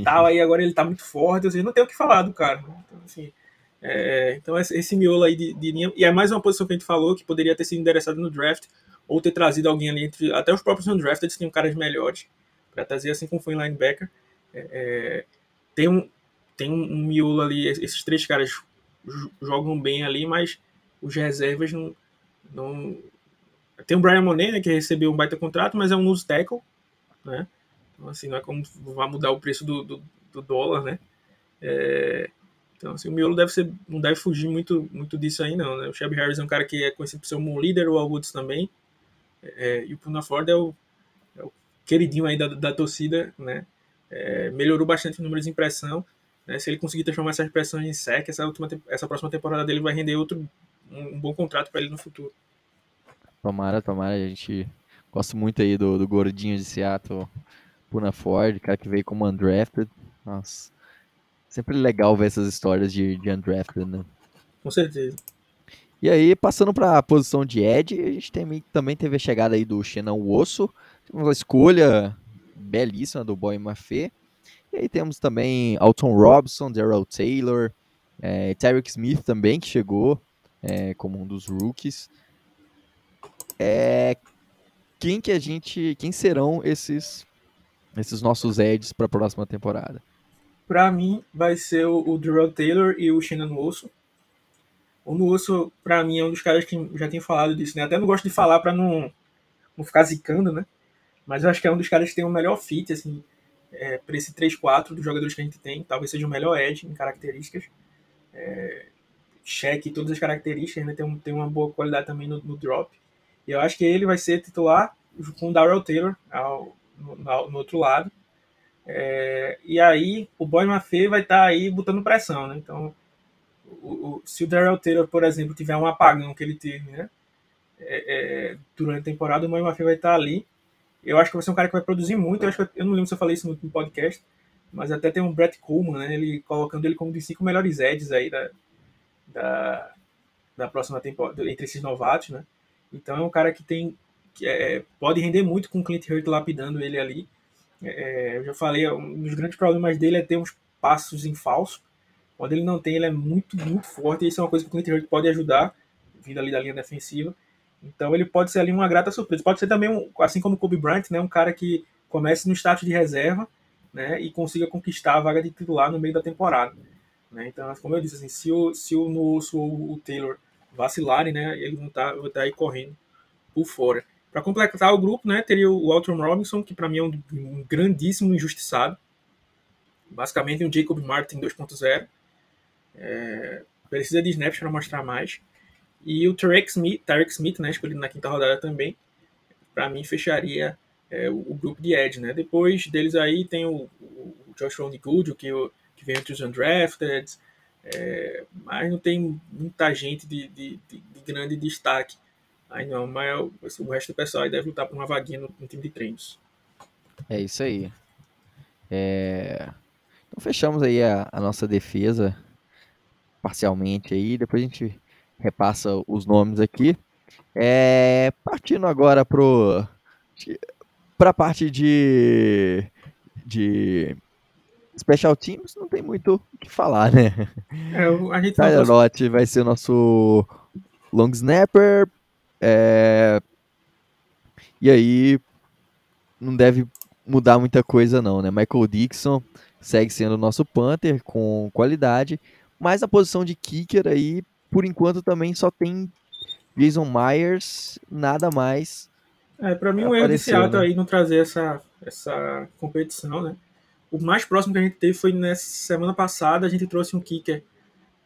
Tal, aí agora ele tá muito forte. Assim, não tem o que falar do cara. né? Então, assim, é, então esse, miolo aí de, de linha. E é mais uma posição que a gente falou que poderia ter sido endereçado no draft. Ou ter trazido alguém ali entre. Até os próprios undrafted tinham caras melhores. Trazer assim como foi em linebacker. É, é, tem um, tem um, miolo ali. Esses três caras jo- jogam bem ali, mas os reservas não. não... Tem o Brian Monet, né, que recebeu um baita contrato, mas é um nose tackle, né? Então, assim, não é como vai mudar o preço do, do, do dólar, né? É, então, assim, o miolo deve ser, não deve fugir muito, muito disso aí, não, né? O Shelby Harris é um cara que é conhecido por ser um bom líder, o Al Woods também, é, e o Puna Ford é o, é o queridinho aí da, da torcida, né? É, melhorou bastante o número de impressão, né? Se ele conseguir transformar essas pressões em sec, essa, última, essa próxima temporada dele vai render outro, um, um bom contrato para ele no futuro. Tomara, tomara, a gente gosta muito aí do, do gordinho de Seattle, Puna Ford, cara que veio como undrafted. Nossa, sempre legal ver essas histórias de, de undrafted, né? Com certeza. E aí, passando para a posição de Ed, a gente tem, também teve a chegada aí do Xenan Osso, uma escolha belíssima do Boy Maffei. E aí temos também Alton Robson, Daryl Taylor, é, Tarek Smith também, que chegou é, como um dos rookies. É, quem que a gente, quem serão esses esses nossos Eds para a próxima temporada? Pra mim, vai ser o, Darrell Taylor e o Shannon Osso. O Nuosso, pra mim, é um dos caras que já tem falado disso, né? Até não gosto de falar pra não, não ficar zicando, né? Mas eu acho que é um dos caras que tem o melhor fit, assim, é, pra esse 3-4 dos jogadores que a gente tem. Talvez seja o melhor edge em características. É, cheque todas as características, né? Tem, um, tem uma boa qualidade também no, no drop. E eu acho que ele vai ser titular com o Darrell Taylor ao, no, no, outro lado. É, e aí o Boy Maffei vai estar aí botando pressão, né? Então, o, o, se o Darrell Taylor, por exemplo, tiver um apagão que ele teve, né? É, é, durante a temporada, o Boy Maffei vai estar ali. Eu acho que vai ser um cara que vai produzir muito. Eu acho que eu, não lembro se eu falei isso no, podcast, mas até tem um Brett Coleman, né? Ele colocando ele como um dos cinco melhores edges aí da, da, da próxima temporada, entre esses novatos, né? Então é um cara que tem que é, pode render muito com o Clint Hurt lapidando ele ali. É, eu já falei, um dos grandes problemas dele é ter uns passos em falso. Quando ele não tem, ele é muito, muito forte. E isso é uma coisa que o Clint Hurt pode ajudar, vindo ali da linha defensiva. Então ele pode ser ali uma grata surpresa. Pode ser também, um, assim como o Kobe Bryant, né, um cara que comece no status de reserva né, e consiga conquistar a vaga de titular no meio da temporada. Né? Então, como eu disse, assim, se o, se o Nusso ou o Taylor vacilarem, né, eles vão estar, vão estar aí correndo por fora. Para completar o grupo, né, teria o Walter Robinson, que para mim é um, um, grandíssimo injustiçado. Basicamente um Jacob Martin 2.0. É, precisa de snaps para mostrar mais. E o Tarek Smith, Tarek Smith né, escolhido na quinta rodada também, para mim fecharia é, o, o, grupo de Ed. Né? Depois deles aí tem o, o Josh Good, que, que vem entre os undrafted, é, mas não tem muita gente de, de, de, de grande destaque. Aí não, mas o resto do pessoal aí deve lutar por uma vaguinha no, no time de treinos. É isso aí. É... Então fechamos aí a, a, nossa defesa parcialmente aí, depois a gente repassa os nomes aqui. É... Partindo agora pro para a parte de de special teams, não tem muito o que falar, né? É, a gente Tyler Lott vai ser o nosso long snapper, é... E aí não deve mudar muita coisa não, né? Michael Dixon segue sendo o nosso punter com qualidade, mas a posição de kicker aí, por enquanto também só tem Jason Myers, nada mais. É, para mim o erro né? aí não trazer essa, essa competição, né? O mais próximo que a gente teve foi nessa semana passada, a gente trouxe um kicker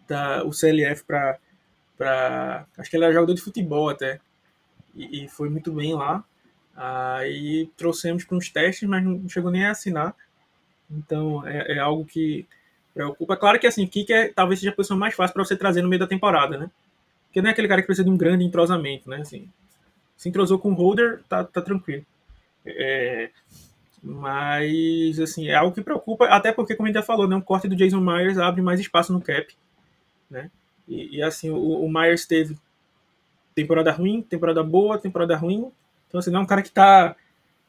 da o CLF para para acho que ele era jogador de futebol até. E, e foi muito bem lá. Aí trouxemos para uns testes, mas não chegou nem a assinar. Então é, é algo que preocupa. Claro que assim, kicker talvez seja a posição mais fácil para você trazer no meio da temporada, né? Porque não é aquele cara que precisa de um grande entrosamento, né? Assim, se entrosou com o holder, tá, tá tranquilo. É, mas, assim, é algo que preocupa, até porque, como a gente já falou, né, um corte do Jason Myers abre mais espaço no cap, né? E, e assim, o, o, Myers teve temporada ruim, temporada boa, temporada ruim. Então, assim, não é um cara que tá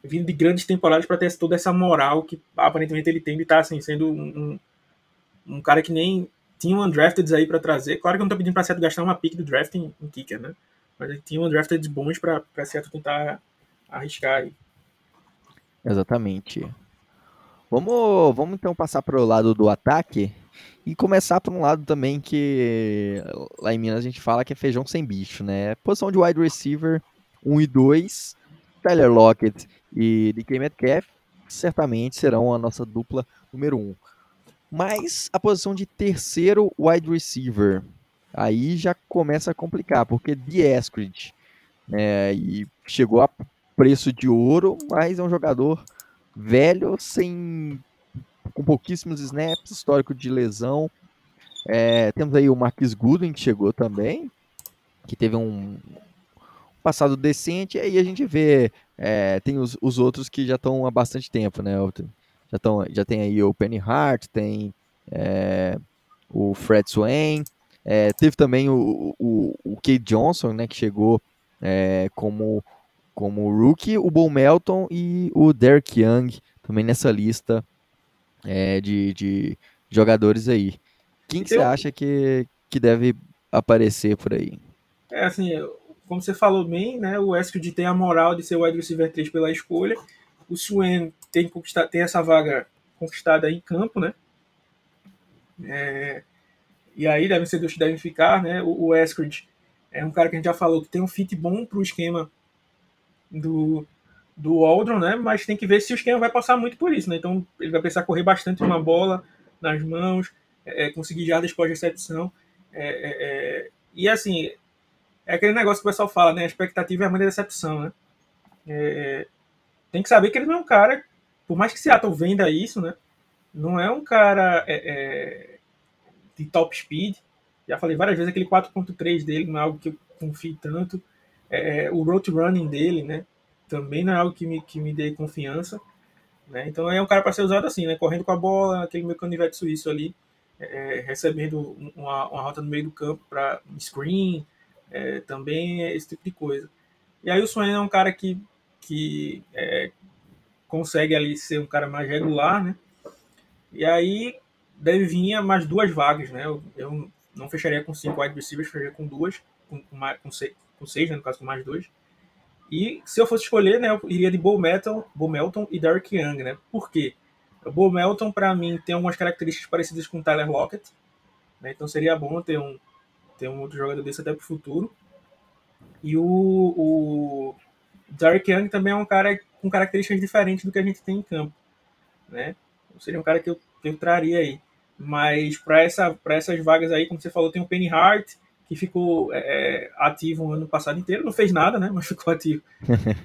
vindo de grandes temporadas para ter toda essa moral que aparentemente ele tem de estar, tá, assim, sendo um, um, um cara que nem tinha um undrafted aí para trazer. Claro que eu não tô pedindo para Seattle gastar uma pick do draft em, em kicker, né? Mas ele tinha um undrafted bons para Seattle tentar arriscar aí. Exatamente. Vamos, vamos então passar para o lado do ataque e começar por um lado também que lá em Minas a gente fala que é feijão sem bicho, né? Posição de wide receiver 1 e 2, Tyler Lockett e DK Metcalf certamente serão a nossa dupla número 1. Mas a posição de terceiro wide receiver, aí já começa a complicar, porque The Eskridge, né, e chegou a preço de ouro, mas é um jogador velho, sem com pouquíssimos snaps, histórico de lesão. É, temos aí o Marquis Goodwin, que chegou também, que teve um passado decente, e aí a gente vê, é, tem os, os outros que já estão há bastante tempo, né? Já, tão, já tem aí o Penny Hart, tem é, o Fred Swain, é, teve também o, o, o Kate Johnson, né, que chegou é, como, como rookie, o Bo Melton e o Derek Young, também nessa lista é, de, de jogadores aí. Quem que você acha que, que deve aparecer por aí? É assim, como você falou bem, né, o Eskridge tem a moral de ser o wide receiver 3 pela escolha, o Swain tem, tem essa vaga conquistada em campo, né? É, e aí devem ser que devem ficar, né? O, o Eskridge é um cara que a gente já falou que tem um fit bom para o esquema do, do Aldron, né? Mas tem que ver se o esquema vai passar muito por isso, né? Então ele vai precisar correr bastante uma bola nas mãos, é, conseguir jardas pós-recepção. É, é, é, e assim, é aquele negócio que o pessoal fala, né? A expectativa é a mãe da decepção, né? É, tem que saber que ele não é um cara, por mais que Seattle venda isso, né? Não é um cara é, é, de top speed. Já falei várias vezes, aquele 4.3 dele não é algo que eu confio tanto. É, o road running dele, né? Também não é algo que me, que me dê confiança. Né? Então é um cara para ser usado assim, né? Correndo com a bola, aquele meu canivete suíço ali, é, recebendo uma, uma rota no meio do campo para screen, é, também é esse tipo de coisa. E aí o Swain é um cara que, que é, consegue ali ser um cara mais regular, né? E aí deve vir mais duas vagas, né? Eu, eu não fecharia com cinco wide receivers, fecharia com duas, com, com, com, seis, com seis, né? no caso com mais dois. E se eu fosse escolher, né, eu iria de Bo Melton, Bo Melton e Derek Young, né? Por quê? O Bo Melton, para mim, tem algumas características parecidas com o Tyler Lockett, né? Então seria bom ter um, ter um outro jogador desse até para o futuro. E o, o Derek Young também é um cara com características diferentes do que a gente tem em campo, né? seria um cara que eu, que eu traria aí. Mas para essa, essas vagas aí, como você falou, tem o Penny Hart, que ficou é, é ativo o ano passado inteiro, não fez nada, né? Mas ficou ativo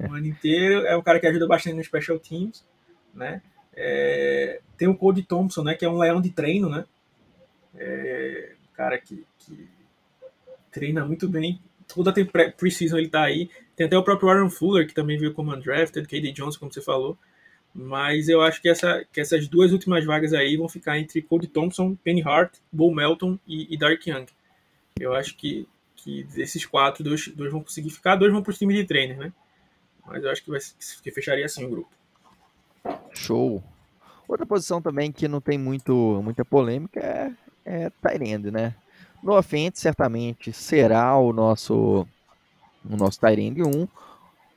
o ano inteiro. É um cara que ajuda bastante no Special Teams, né? É, tem o Cody Thompson, né? Que é um leão de treino, né? É, um cara que, que treina muito bem. Toda a pre-season ele tá aí. Tem até o próprio Aaron Fuller, que também veio como undrafted, KD Johnson, como você falou. Mas eu acho que, essa, que essas duas últimas vagas aí vão ficar entre Cody Thompson, Penny Hart, Bo Melton e, e Dark Young. Eu acho que, que desses quatro, dois, dois vão conseguir ficar, dois vão para os de treino, né? Mas eu acho que, vai, que fecharia assim o grupo. Show. Outra posição também que não tem muito, muita polêmica é, é Tyrande, né? No offense, certamente será o nosso, o nosso Tyrande 1.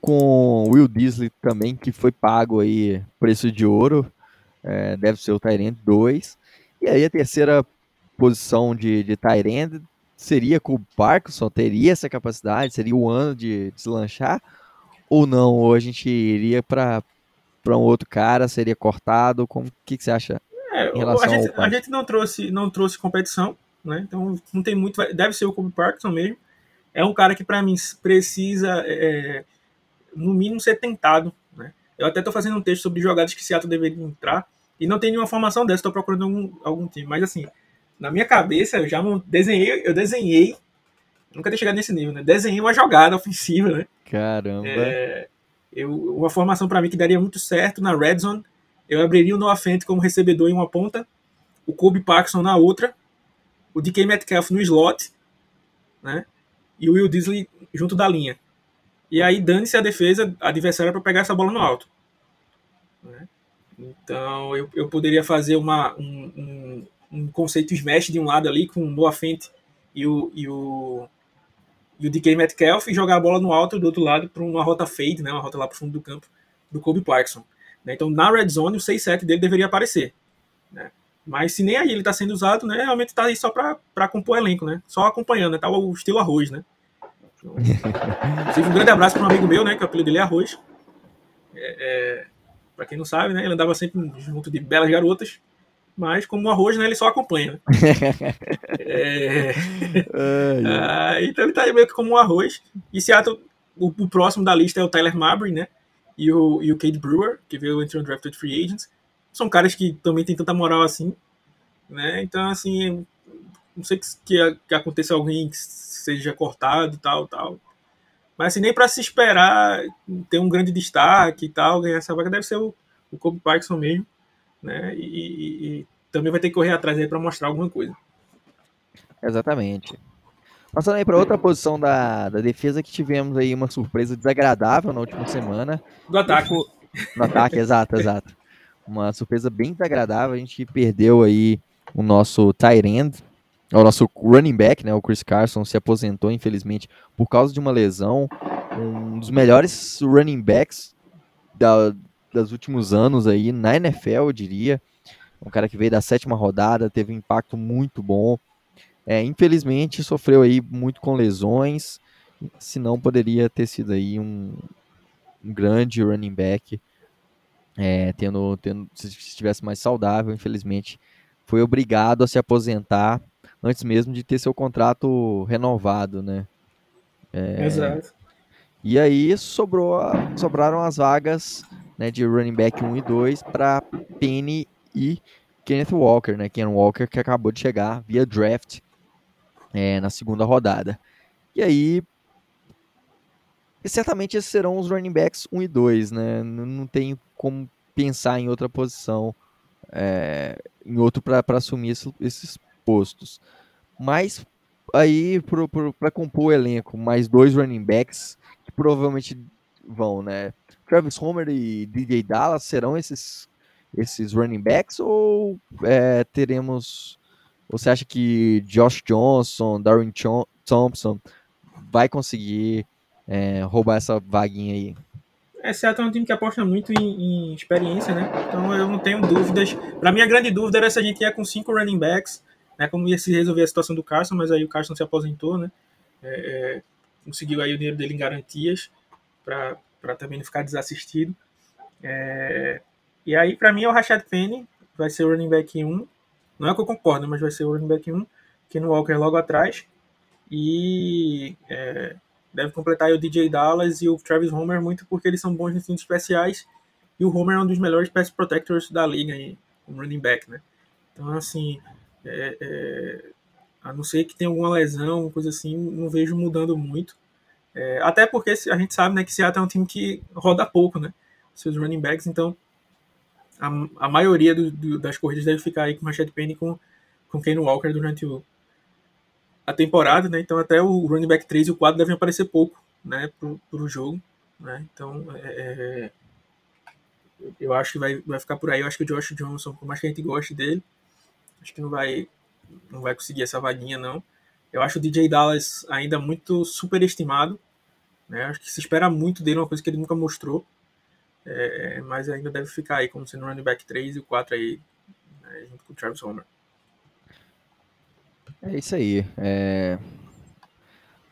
com Will Disley também, que foi pago aí preço de ouro. É, deve ser o Tyrant 2. E aí a terceira posição de, de Tyrant seria com o Parkinson, teria essa capacidade, seria o ano de deslanchar, ou não? Ou a gente iria para um outro cara, seria cortado? Como que, que você acha é, em relação a gente, a gente não trouxe, não trouxe competição, né? Então não tem muito, deve ser o Kobe Parkinson mesmo. É um cara que para mim precisa é, no mínimo ser tentado, né? Eu até estou fazendo um texto sobre jogadas que Seattle deveria entrar e não tem nenhuma formação dessa, estou procurando algum, algum time, mas assim, na minha cabeça, eu já desenhei, eu desenhei, nunca tinha chegado nesse nível, né? Desenhei uma jogada ofensiva, né? Caramba. É, eu, uma formação para mim que daria muito certo na red zone. Eu abriria o Noah Fent como recebedor em uma ponta, o Kobe Paxson na outra, o DK Metcalf no slot, né? E o Will Disley junto da linha. E aí dane-se a defesa adversária para pegar essa bola no alto. Né? Então eu, eu poderia fazer uma, um, um, um conceito smash de um lado ali com o Noah Fent e o, e o, e o DK Metcalf e jogar a bola no alto do outro lado para uma rota fade, né, uma rota lá para o fundo do campo do Kobe Parkinson. Né? Então na red zone o 6-7 dele deveria aparecer. Né? Mas se nem aí ele está sendo usado, né, realmente está aí só para compor elenco, né? só acompanhando, né? tá o estilo arroz. Né? Então, inclusive um grande abraço para um amigo meu, né, que o apelido dele é Arroz. É, é, para quem não sabe, né, ele andava sempre junto de belas garotas mas como o arroz, né, ele só acompanha. É... ah, então ele tá meio que como um arroz. E Seattle, o, o, próximo da lista é o Tyler Mabry, né? E o, e o Cade Brewer, que veio entre o Drafted Free Agents. São caras que também têm tanta moral assim. Né? Então, assim, não sei que, que, que aconteça alguém que seja cortado tal, tal. Mas assim, nem para se esperar ter um grande destaque e tal, ganhar essa vaga deve ser o, o Kobe Parkinson mesmo né? E, e, e também vai ter que correr atrás aí para mostrar alguma coisa. Exatamente. Passando aí para outra posição da, da defesa que tivemos aí uma surpresa desagradável na última semana. Do ataque. No ataque, exato, exato. Uma surpresa bem desagradável. A gente perdeu aí o nosso tight end, o nosso running back, né? O Chris Carson se aposentou, infelizmente, por causa de uma lesão. Um dos melhores running backs da, dos últimos anos aí na NFL, eu diria. Um cara que veio da sétima rodada, teve um impacto muito bom. É, infelizmente sofreu aí muito com lesões, senão poderia ter sido aí um, um grande running back, é, tendo, tendo, se estivesse mais saudável, infelizmente foi obrigado a se aposentar antes mesmo de ter seu contrato renovado, né? É, Exato. E aí sobrou, sobraram as vagas né, de running back 1 e 2 para Penny e Kenneth Walker, né? Ken Walker que acabou de chegar via draft é, na segunda rodada. E aí, certamente esses serão os running backs 1 e 2, né? Não, não tenho como pensar em outra posição, é, em outro para assumir esse, esses postos. Mas aí, para compor o elenco, mais dois running backs que provavelmente vão, né? Travis Homer e DJ Dallas serão esses, esses running backs ou é, teremos. Você acha que Josh Johnson, Darwin Thompson vai conseguir é, roubar essa vaguinha aí? É, Seattle é um time que aposta muito em, em experiência, né? Então eu não tenho dúvidas. Para mim, a grande dúvida era se a gente ia com cinco running backs, né? Como ia se resolver a situação do Carson, mas aí o Carson se aposentou, né? É, é, conseguiu aí o dinheiro dele em garantias para também não ficar desassistido. É, e aí, para mim, é o Rashad Penny, vai ser o running back 1. Não é que eu concordo, mas vai ser o running back 1. Ken Walker logo atrás. E é, deve completar o DJ Dallas e o Travis Homer muito porque eles são bons nos times especiais. E o Homer é um dos melhores pass protectors da liga, um running back, né? Então, assim, é, é, a não ser que tenha alguma lesão, coisa assim, não vejo mudando muito. É, até porque a gente sabe né, que Seattle é um time que roda pouco, né? Seus running backs, então a, a maioria do, do, das corridas deve ficar aí com Rashad Penny com, com Kane Walker durante o, a temporada, né? Então até o running back 3 e o 4 devem aparecer pouco, né? Pro, pro jogo, né? Então é, é, eu acho que vai, vai ficar por aí. Eu acho que o Josh Johnson, por mais que a gente goste dele, acho que não vai, não vai conseguir essa vaguinha, não. Eu acho o DJ Dallas ainda muito superestimado. Né? Acho que se espera muito dele, uma coisa que ele nunca mostrou. É, mas ainda deve ficar aí como sendo running back 3 e o 4 aí, né, junto com o Travis Homer. É isso aí. É...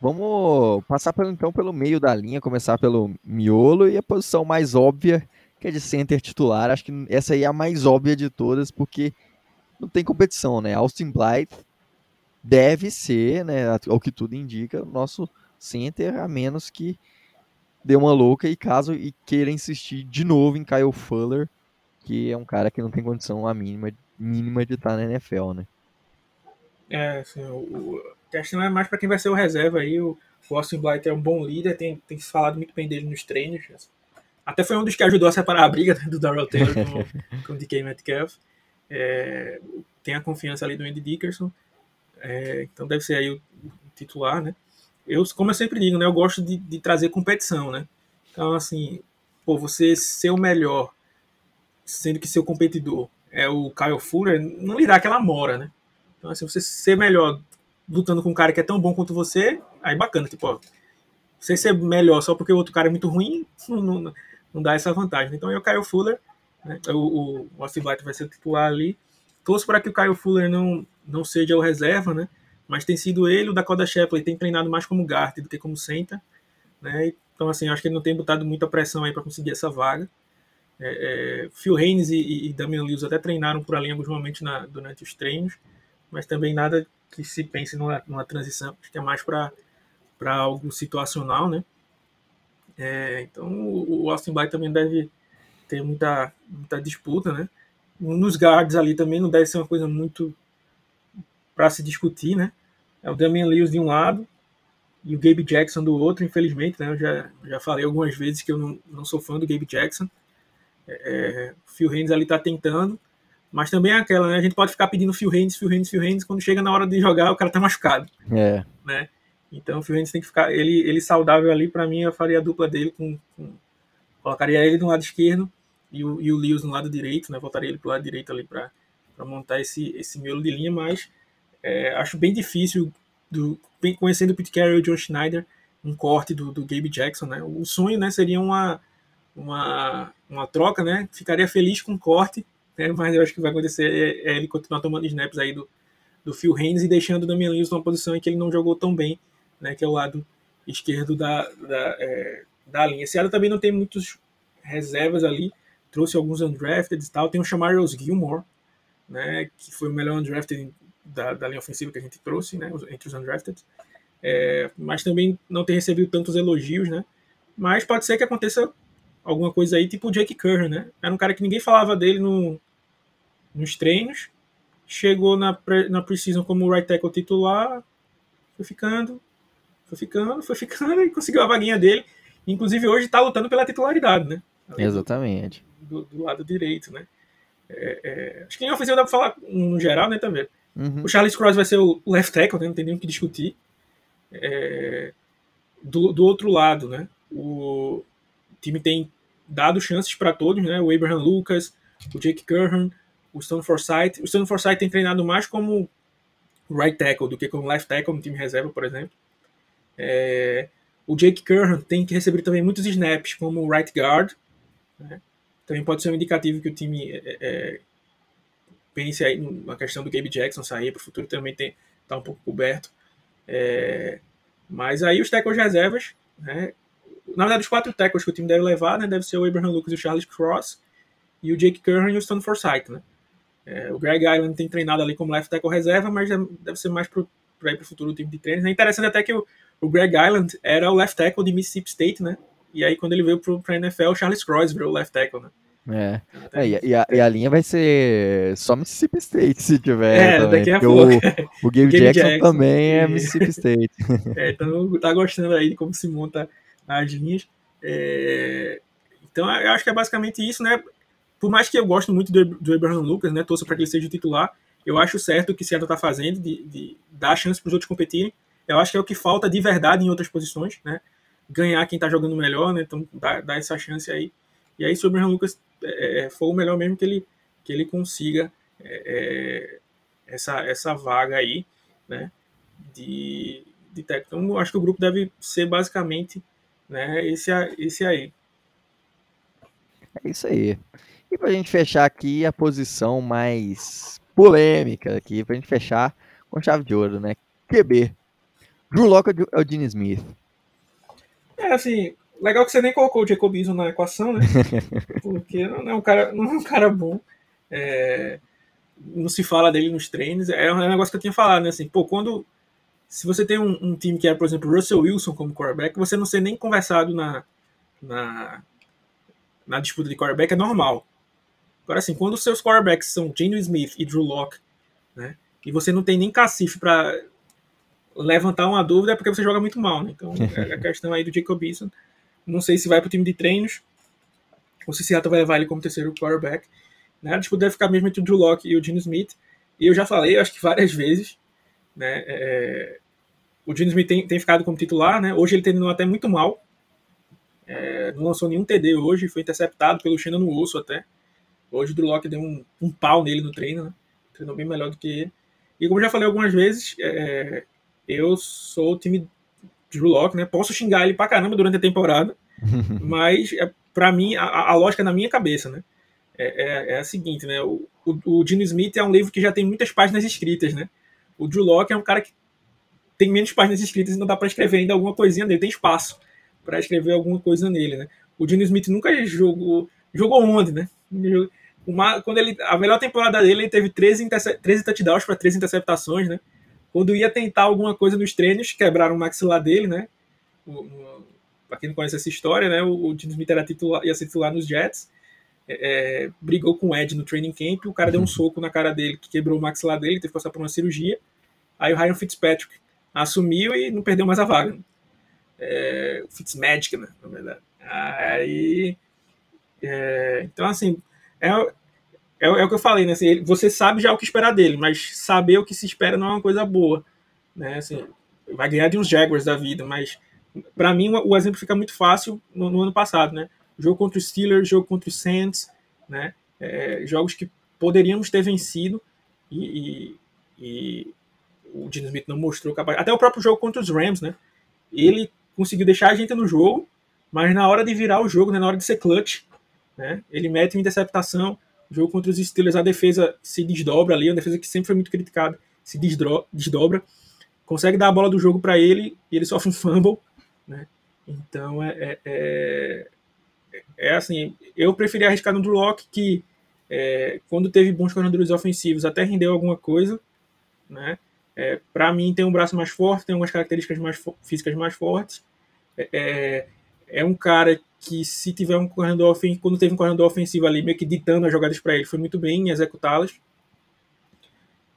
Vamos passar pelo, então pelo meio da linha, começar pelo miolo e a posição mais óbvia, que é de center titular. Acho que essa aí é a mais óbvia de todas, porque não tem competição, né? Austin Blythe deve ser, né, ao que tudo indica, nosso center, a menos que dê uma louca e caso e queira insistir de novo em Kyle Fuller, que é um cara que não tem condição a mínima, mínima de estar na NFL, né? É, assim, o, o questão é mais para quem vai ser o reserva aí. O, o Austin Blight é um bom líder, tem, tem se falado muito bem dele nos treinos. Até foi um dos que ajudou a separar a briga né, do Darrell Taylor com, com o DK Metcalf. É, tem a confiança ali do Andy Dickerson. É, então deve ser aí o, o, titular, né? Eu, como eu sempre digo, né? Eu gosto de, de trazer competição, né? Então, assim, pô, você ser o melhor, sendo que seu competidor é o Kyle Fuller, não lhe dá aquela mora, né? Então, assim, você ser melhor lutando com um cara que é tão bom quanto você, aí bacana. Tipo, ó, você ser melhor só porque o outro cara é muito ruim, não, não, não dá essa vantagem. Então, o Kyle Fuller, né, o, o, o Austin Blight vai ser titular ali. Torço para que o Kyle Fuller não, não seja o reserva, né? Mas tem sido ele, o Dakota Shepley tem treinado mais como guard do que como center, né? Então, assim, acho que ele não tem botado muita pressão aí para conseguir essa vaga. É, é, Phil Haynes e, e Damian Lewis até treinaram por ali alguns momentos na, durante os treinos mas também nada que se pense numa, numa transição, acho que é mais para algo situacional, né? É, então o, o Austin Blythe também deve ter muita, muita disputa, né? Nos guards ali também não deve ser uma coisa muito para se discutir, né? É o Damian Lewis de um lado e o Gabe Jackson do outro, infelizmente, né? Eu já, já falei algumas vezes que eu não, não sou fã do Gabe Jackson. É, é Phil Haynes ali tá tentando, mas também é aquela, né? A gente pode ficar pedindo Phil Haynes, Phil Haynes, Phil Haynes, quando chega na hora de jogar, o cara tá machucado. É. Né? Então o Phil Haynes tem que ficar. Ele, ele saudável ali, para mim, eu faria a dupla dele com, com. Colocaria ele no lado esquerdo e o, e o Lewis no lado direito, né? Voltaria ele pro lado direito ali para montar esse, esse miolo de linha, mas é, acho bem difícil, do, bem, conhecendo o Pete Carroll e o John Schneider, um corte do, do Gabe Jackson, né? O sonho, né, seria uma, uma, uma troca, né? Ficaria feliz com um corte né? mas eu acho que vai acontecer é, é ele continuar tomando snaps aí do, do Phil Haynes e deixando o Damian Lewis numa posição em que ele não jogou tão bem, né, que é o lado esquerdo da, da, é, da linha. Ano também não tem muitos reservas ali, trouxe alguns undrafted e tal, tem o Chamarius Gilmore, né, que foi o melhor undrafted da, da linha ofensiva que a gente trouxe, né, entre os undrafted, é, mas também não tem recebido tantos elogios, né, mas pode ser que aconteça alguma coisa aí, tipo o Jake Curran, né? Era um cara que ninguém falava dele no, nos treinos, chegou na, pre, na Precision como right tackle titular, foi ficando, foi ficando, foi ficando e conseguiu a vaguinha dele. Inclusive hoje está lutando pela titularidade, né? Exatamente. Do, do, lado direito, né? É, é, acho que em ofensiva dá para falar no geral, né, também. Uhum. O Charles Cross vai ser o left tackle, né? Não tem nem o que discutir. É, do, do outro lado, né? O, time tem dado chances para todos, né? O Abraham Lucas, o Jake Curran, o Stone Forsythe. O Stone Forsythe tem treinado mais como right tackle do que como left tackle no time reserva, por exemplo. É, o Jake Curran tem que receber também muitos snaps como right guard. Né? Também pode ser um indicativo que o time é, é, pense aí na questão do Gabe Jackson sair para o futuro também tem tá um pouco coberto. É, mas aí os tackles reservas, né, na verdade, os quatro tackles que o time deve levar, né, deve ser o Abraham Lucas e o Charles Cross, e o Jake Curran e o Stone Forsythe, né? É, o Greg Island tem treinado ali como left tackle reserva, mas deve ser mais para ir para o futuro do time de treinos. É interessante até que o, o, Greg Island era o left tackle de Mississippi State, né? E aí, quando ele veio para a NFL, o Charles Cross virou o left tackle, né? É. é e, e, a, e, a, linha vai ser só Mississippi State se tiver. É, também, daqui a pouco. O, o Gabe, Jackson, Jackson, também é Mississippi State. É, então tá gostando aí de como se monta as linhas. É, então eu acho que é basicamente isso, né? Por mais que eu goste muito do, do Abraham Lucas, né? Torço para que ele seja titular, eu acho certo o que o Seattle está fazendo de, de, dar chance para os outros competirem. Eu acho que é o que falta de verdade em outras posições, né? Ganhar quem está jogando melhor, né? Então dá, dá, essa chance aí. E aí, se o Abraham Lucas é, é for o melhor mesmo que ele, que ele consiga é, é essa, essa vaga aí, né? De, de técnico. Então, acho que o grupo deve ser basicamente né? Esse, esse aí. É isso aí. E pra gente fechar aqui a posição mais polêmica aqui, pra gente fechar com chave de ouro, né? QB. Drew Locke ou Gene Smith? É, assim, legal que você nem colocou o Jacob Eason na equação, né? Porque não é um cara, não é um cara bom. É, não se fala dele nos treinos. É um negócio que eu tinha falado, né? Assim, pô, quando. Se você tem um, um time que é, por exemplo, Russell Wilson como quarterback, você não ser nem conversado na, na, na disputa de quarterback é normal. Agora, assim, quando os seus quarterbacks são Geno Smith e Drew Locke, né? E você não tem nem cacife para levantar uma dúvida é porque você joga muito mal, né? Então, é a questão aí do Jacob Eason. Não sei se vai para o time de treinos ou se Seattle vai levar ele como terceiro quarterback. Né? A disputa deve ficar mesmo entre o Drew Locke e o Gene Smith. E eu já falei, acho que várias vezes, né? É, o Gene Smith tem, tem, ficado como titular, né? Hoje ele terminou até muito mal. É, não lançou nenhum TD hoje, foi interceptado pelo Shannon no osso até. Hoje o Drew Locke deu um, um pau nele no treino, né? Treinou bem melhor do que ele. E como já falei algumas vezes, é, eu sou o time Drew Locke, né? Posso xingar ele pra caramba durante a temporada, mas é, para mim, a, a, lógica na minha cabeça, né? É, é, é a seguinte, né? O, o, o Gene Smith é um livro que já tem muitas páginas escritas, né? O Drew Locke é um cara que tem menos páginas escritas e não dá para escrever ainda alguma coisinha nele, tem espaço para escrever alguma coisa nele, né? O Gene Smith nunca jogou, jogou onde, né? Uma, quando ele, a melhor temporada dele, ele teve 13, 13 touchdowns para 13 interceptações, né? Quando ia tentar alguma coisa nos treinos, quebraram o maxilar dele, né? Para quem não conhece essa história, né? O, o Smith era titular, ia ser titular nos Jets. É, brigou com o Ed no training camp, o cara deu um uhum. soco na cara dele que quebrou o maxilar dele, teve que passar por uma cirurgia. Aí o Ryan Fitzpatrick assumiu e não perdeu mais a vaga. É, Fitzmagic, né? Na verdade. Aí. É, então, assim, é, é, é, o que eu falei, né? Assim, você sabe já o que esperar dele, mas saber o que se espera não é uma coisa boa. Né? Assim, vai ganhar de uns Jaguars da vida, mas para mim o, exemplo fica muito fácil no, no, ano passado, né? Jogo contra os Steelers, jogo contra os Saints, né? É, jogos que poderíamos ter vencido e, e, e o Gene Smith não mostrou capaz. Até o próprio jogo contra os Rams, né? Ele conseguiu deixar a gente no jogo, mas na hora de virar o jogo, né, na hora de ser clutch, né, ele mete uma interceptação, jogo contra os Steelers, a defesa se desdobra ali, uma defesa que sempre foi muito criticada, se desdobra, consegue dar a bola do jogo para ele e ele sofre um fumble, né? Então é, é, é, é assim, eu preferi arriscar no Drew Locke que é, quando teve bons corredores ofensivos até rendeu alguma coisa, né? É, para mim tem um braço mais forte, tem algumas características mais físicas mais fortes. É, é, é um cara que se tiver um corredor ofensivo, quando teve um corredor ofensivo ali, meio que ditando as jogadas para ele, foi muito bem em executá-las.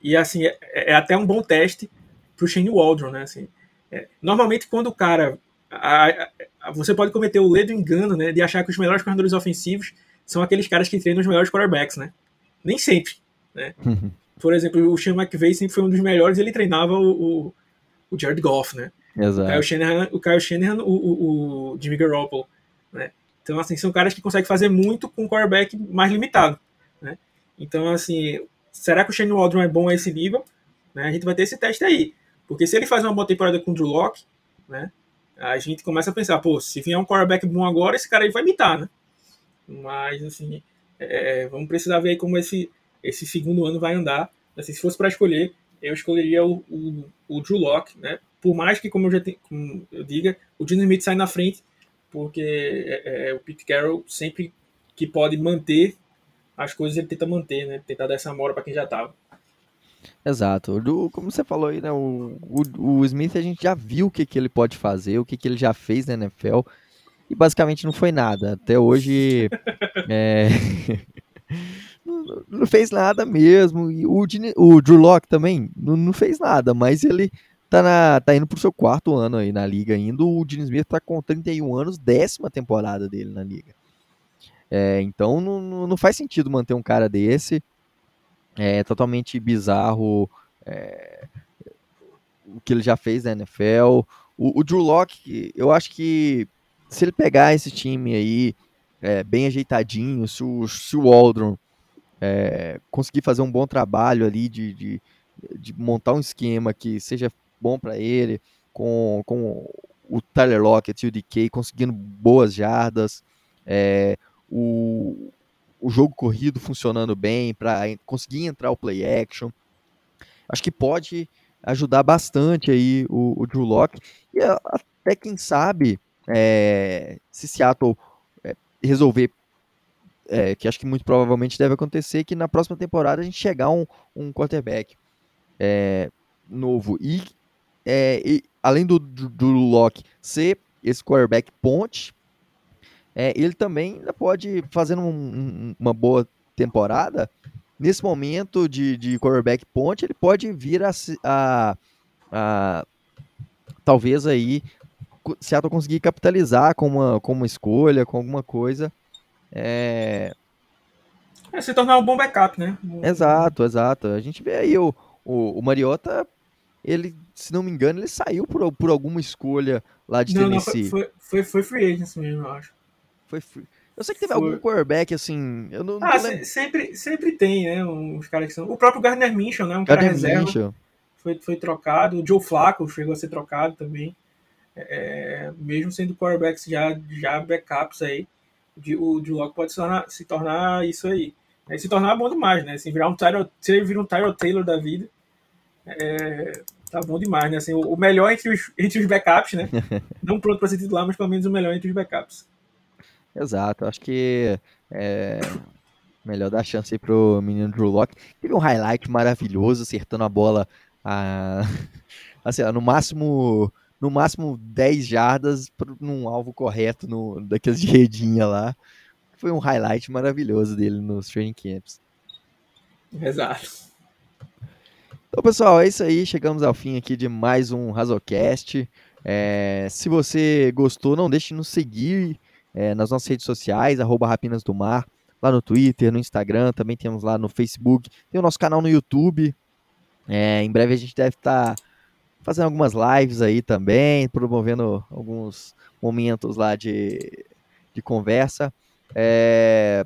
E assim, é, é, até um bom teste para o Shane Waldron, né? Assim, é, normalmente quando o cara. A, a, você pode cometer o ledo engano, né? De achar que os melhores corredores ofensivos são aqueles caras que treinam os melhores quarterbacks, né? Nem sempre, né? Por exemplo, o Sean McVay sempre foi um dos melhores e ele treinava o, o, o Jared Goff, né? Exato. O Kyle Shanahan, o, Kyle Shanahan, o, o, o Jimmy Garoppolo. Né? Então, assim, são caras que conseguem fazer muito com um quarterback mais limitado. Né? Então, assim, será que o Shane Waldron é bom a esse nível? Né? A gente vai ter esse teste aí. Porque se ele faz uma boa temporada com o Drew Locke, né? A gente começa a pensar, pô, se vier um quarterback bom agora, esse cara aí vai imitar, né? Mas, assim, é, vamos precisar ver como esse, esse segundo ano vai andar. Assim, se fosse para escolher, eu escolheria o, o, o Drew Locke, né? Por mais que, como eu já tenho, como eu diga, o Dino Smith sai na frente, porque é, é, o Pete Carroll sempre que pode manter as coisas ele tenta manter, né? Tentar dar essa mora para quem já tava. Exato. Do, como você falou aí, né? O, o, o, Smith a gente já viu o que, que ele pode fazer, o que, que ele já fez na NFL. E basicamente não foi nada. Até hoje. é... não, não, fez nada mesmo. E o, o Drew Locke também não, não fez nada, mas ele tá, na, tá indo pro seu quarto ano aí na liga ainda. O Diniz Smith tá com 31 anos, décima temporada dele na liga. É, então não, não faz sentido manter um cara desse. É totalmente bizarro é, o que ele já fez na NFL. O, o Drew Locke, eu acho que se ele pegar esse time aí é, bem ajeitadinho, se o, se o Waldron é, conseguir fazer um bom trabalho ali de, de, de, montar um esquema que seja bom para ele, com, com o Tyler Lockett e o DK conseguindo boas jardas, é, o, o jogo corrido funcionando bem para conseguir entrar o play action. Acho que pode ajudar bastante aí o, o Drew Locke e até quem sabe é, se Seattle é, resolver é, que acho que muito provavelmente deve acontecer, que na próxima temporada a gente chegar um, um quarterback é, novo. E, é, e, além do, do, do Locke ser esse quarterback ponte, é, ele também ainda pode, fazendo um, um, uma boa temporada, nesse momento de, de quarterback ponte, ele pode vir a, a, a talvez aí Seattle conseguir capitalizar com uma, com uma escolha, com alguma coisa. É... é se tornar um bom backup, né? Exato, exato. A gente vê aí o, o, o Mariota, ele, se não me engano, ele saiu por, por alguma escolha lá de não, Tennessee. Não, foi, foi, foi free agency mesmo, eu acho. Foi free. Eu sei que teve foi. algum quarterback, assim. Eu não, ah, não sempre, sempre tem, né? Uns caras que são. O próprio Gardner Minshew, né? Um Gardner cara reserva. Foi, foi trocado. O Joe Flacco chegou a ser trocado também. É, mesmo sendo quarterbacks já, já backups aí, de, o de Locke pode se tornar, se tornar isso aí. É, se tornar bom demais, né? Assim, virar um Tyro, se ele virar um Taylor da vida, é, tá bom demais, né? Assim, o, o, melhor entre os, entre os backups, né? Não pronto para ser titular, mas pelo menos o melhor entre os backups. Exato, acho que é melhor dar chance aí pro menino Drew Locke. Teve um highlight maravilhoso, acertando a bola a, assim, no máximo no máximo 10 jardas num alvo correto no, daqueles de redinha lá. Foi um highlight maravilhoso dele nos training camps. Exato. Então, pessoal, é isso aí. Chegamos ao fim aqui de mais um Razocast. É, se você gostou, não deixe de nos seguir é, nas nossas redes sociais, arroba Rapinas do Mar, lá no Twitter, no Instagram, também temos lá no Facebook, tem o nosso canal no YouTube. É, em breve a gente deve estar tá fazendo algumas lives aí também, promovendo alguns momentos lá de, de conversa. É,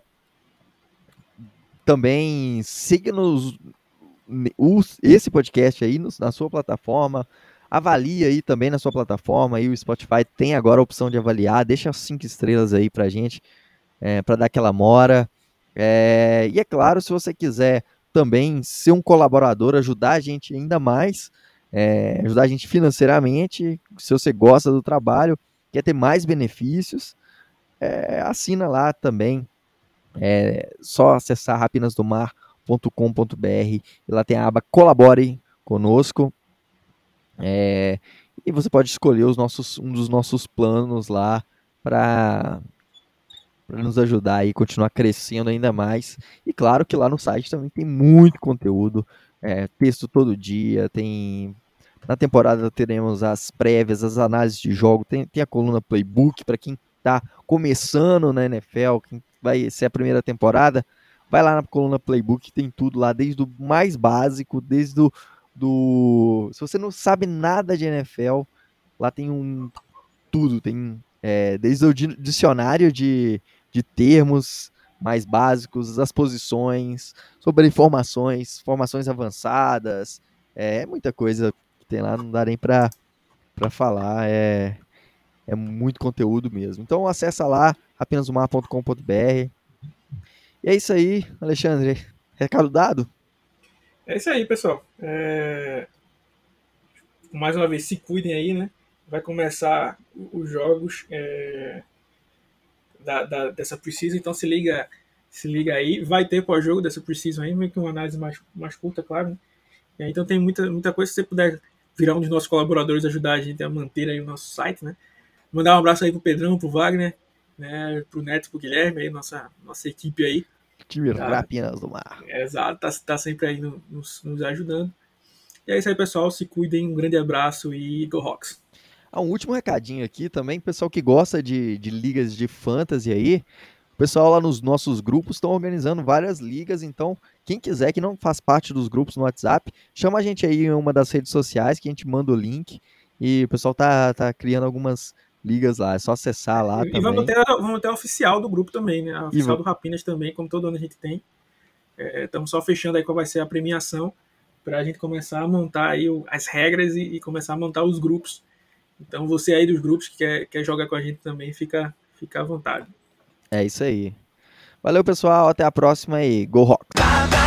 também siga-nos esse podcast aí na sua plataforma. Avalie aí também na sua plataforma. Aí o Spotify tem agora a opção de avaliar. Deixa cinco estrelas aí pra gente, é, para dar aquela mora. É, e é claro, se você quiser também ser um colaborador, ajudar a gente ainda mais, é, ajudar a gente financeiramente. Se você gosta do trabalho, quer ter mais benefícios, é, assina lá também. É só acessar rapinasdomar.com.br e lá tem a aba Colabore conosco. É, e você pode escolher os nossos, um dos nossos planos lá para nos ajudar aí continuar crescendo ainda mais. E claro que lá no site também tem muito conteúdo é, texto todo dia, tem. Na temporada teremos as prévias, as análises de jogo, tem, tem a coluna Playbook para quem está começando na NFL, quem vai ser a primeira temporada, vai lá na coluna Playbook, tem tudo lá, desde o mais básico, desde o do. Se você não sabe nada de NFL, lá tem um tudo, tem é, desde o dicionário de, de termos, mais básicos, as posições, sobre informações, formações avançadas, é, é muita coisa que tem lá, não dá nem para falar, é, é muito conteúdo mesmo. Então acessa lá, apenasumar.com.br. E é isso aí, Alexandre. Recado dado? É isso aí, pessoal. É... Mais uma vez, se cuidem aí, né? Vai começar os jogos. É da, da, dessa Precision, então se liga, se liga aí. Vai ter pós-jogo dessa Precision aí, meio que uma análise mais, mais curta, claro. Né? Aí, então tem muita, muita coisa, se você puder virar um dos nossos colaboradores, ajudar a gente a manter aí o nosso site, né? Mandar um abraço aí pro Pedrão, pro Wagner, né? Pro Neto, pro Guilherme, aí, nossa, nossa equipe aí. Time tá, Rapinas do Mar. Exato, tá, tá sempre aí no, nos, nos ajudando. E é isso aí, pessoal. Se cuidem, um grande abraço e Go Rocks! Ah, um último recadinho aqui também, pessoal que gosta de, de ligas de fantasy aí, o pessoal lá nos nossos grupos estão organizando várias ligas, então quem quiser que não faz parte dos grupos no WhatsApp, chama a gente aí em uma das redes sociais que a gente manda o link e o pessoal tá, tá criando algumas ligas lá, é só acessar lá e, também. Vamos ter, vamos ter a oficial do grupo também, né? A oficial e... do Rapinas também, como todo ano a gente tem. Estamos é, só fechando aí qual vai ser a premiação para a gente começar a montar aí as regras e, e começar a montar os grupos Então você aí dos grupos que quer, quer jogar com a gente também, fica, fica à vontade. É isso aí. Valeu, pessoal. Até a próxima e Go Rock!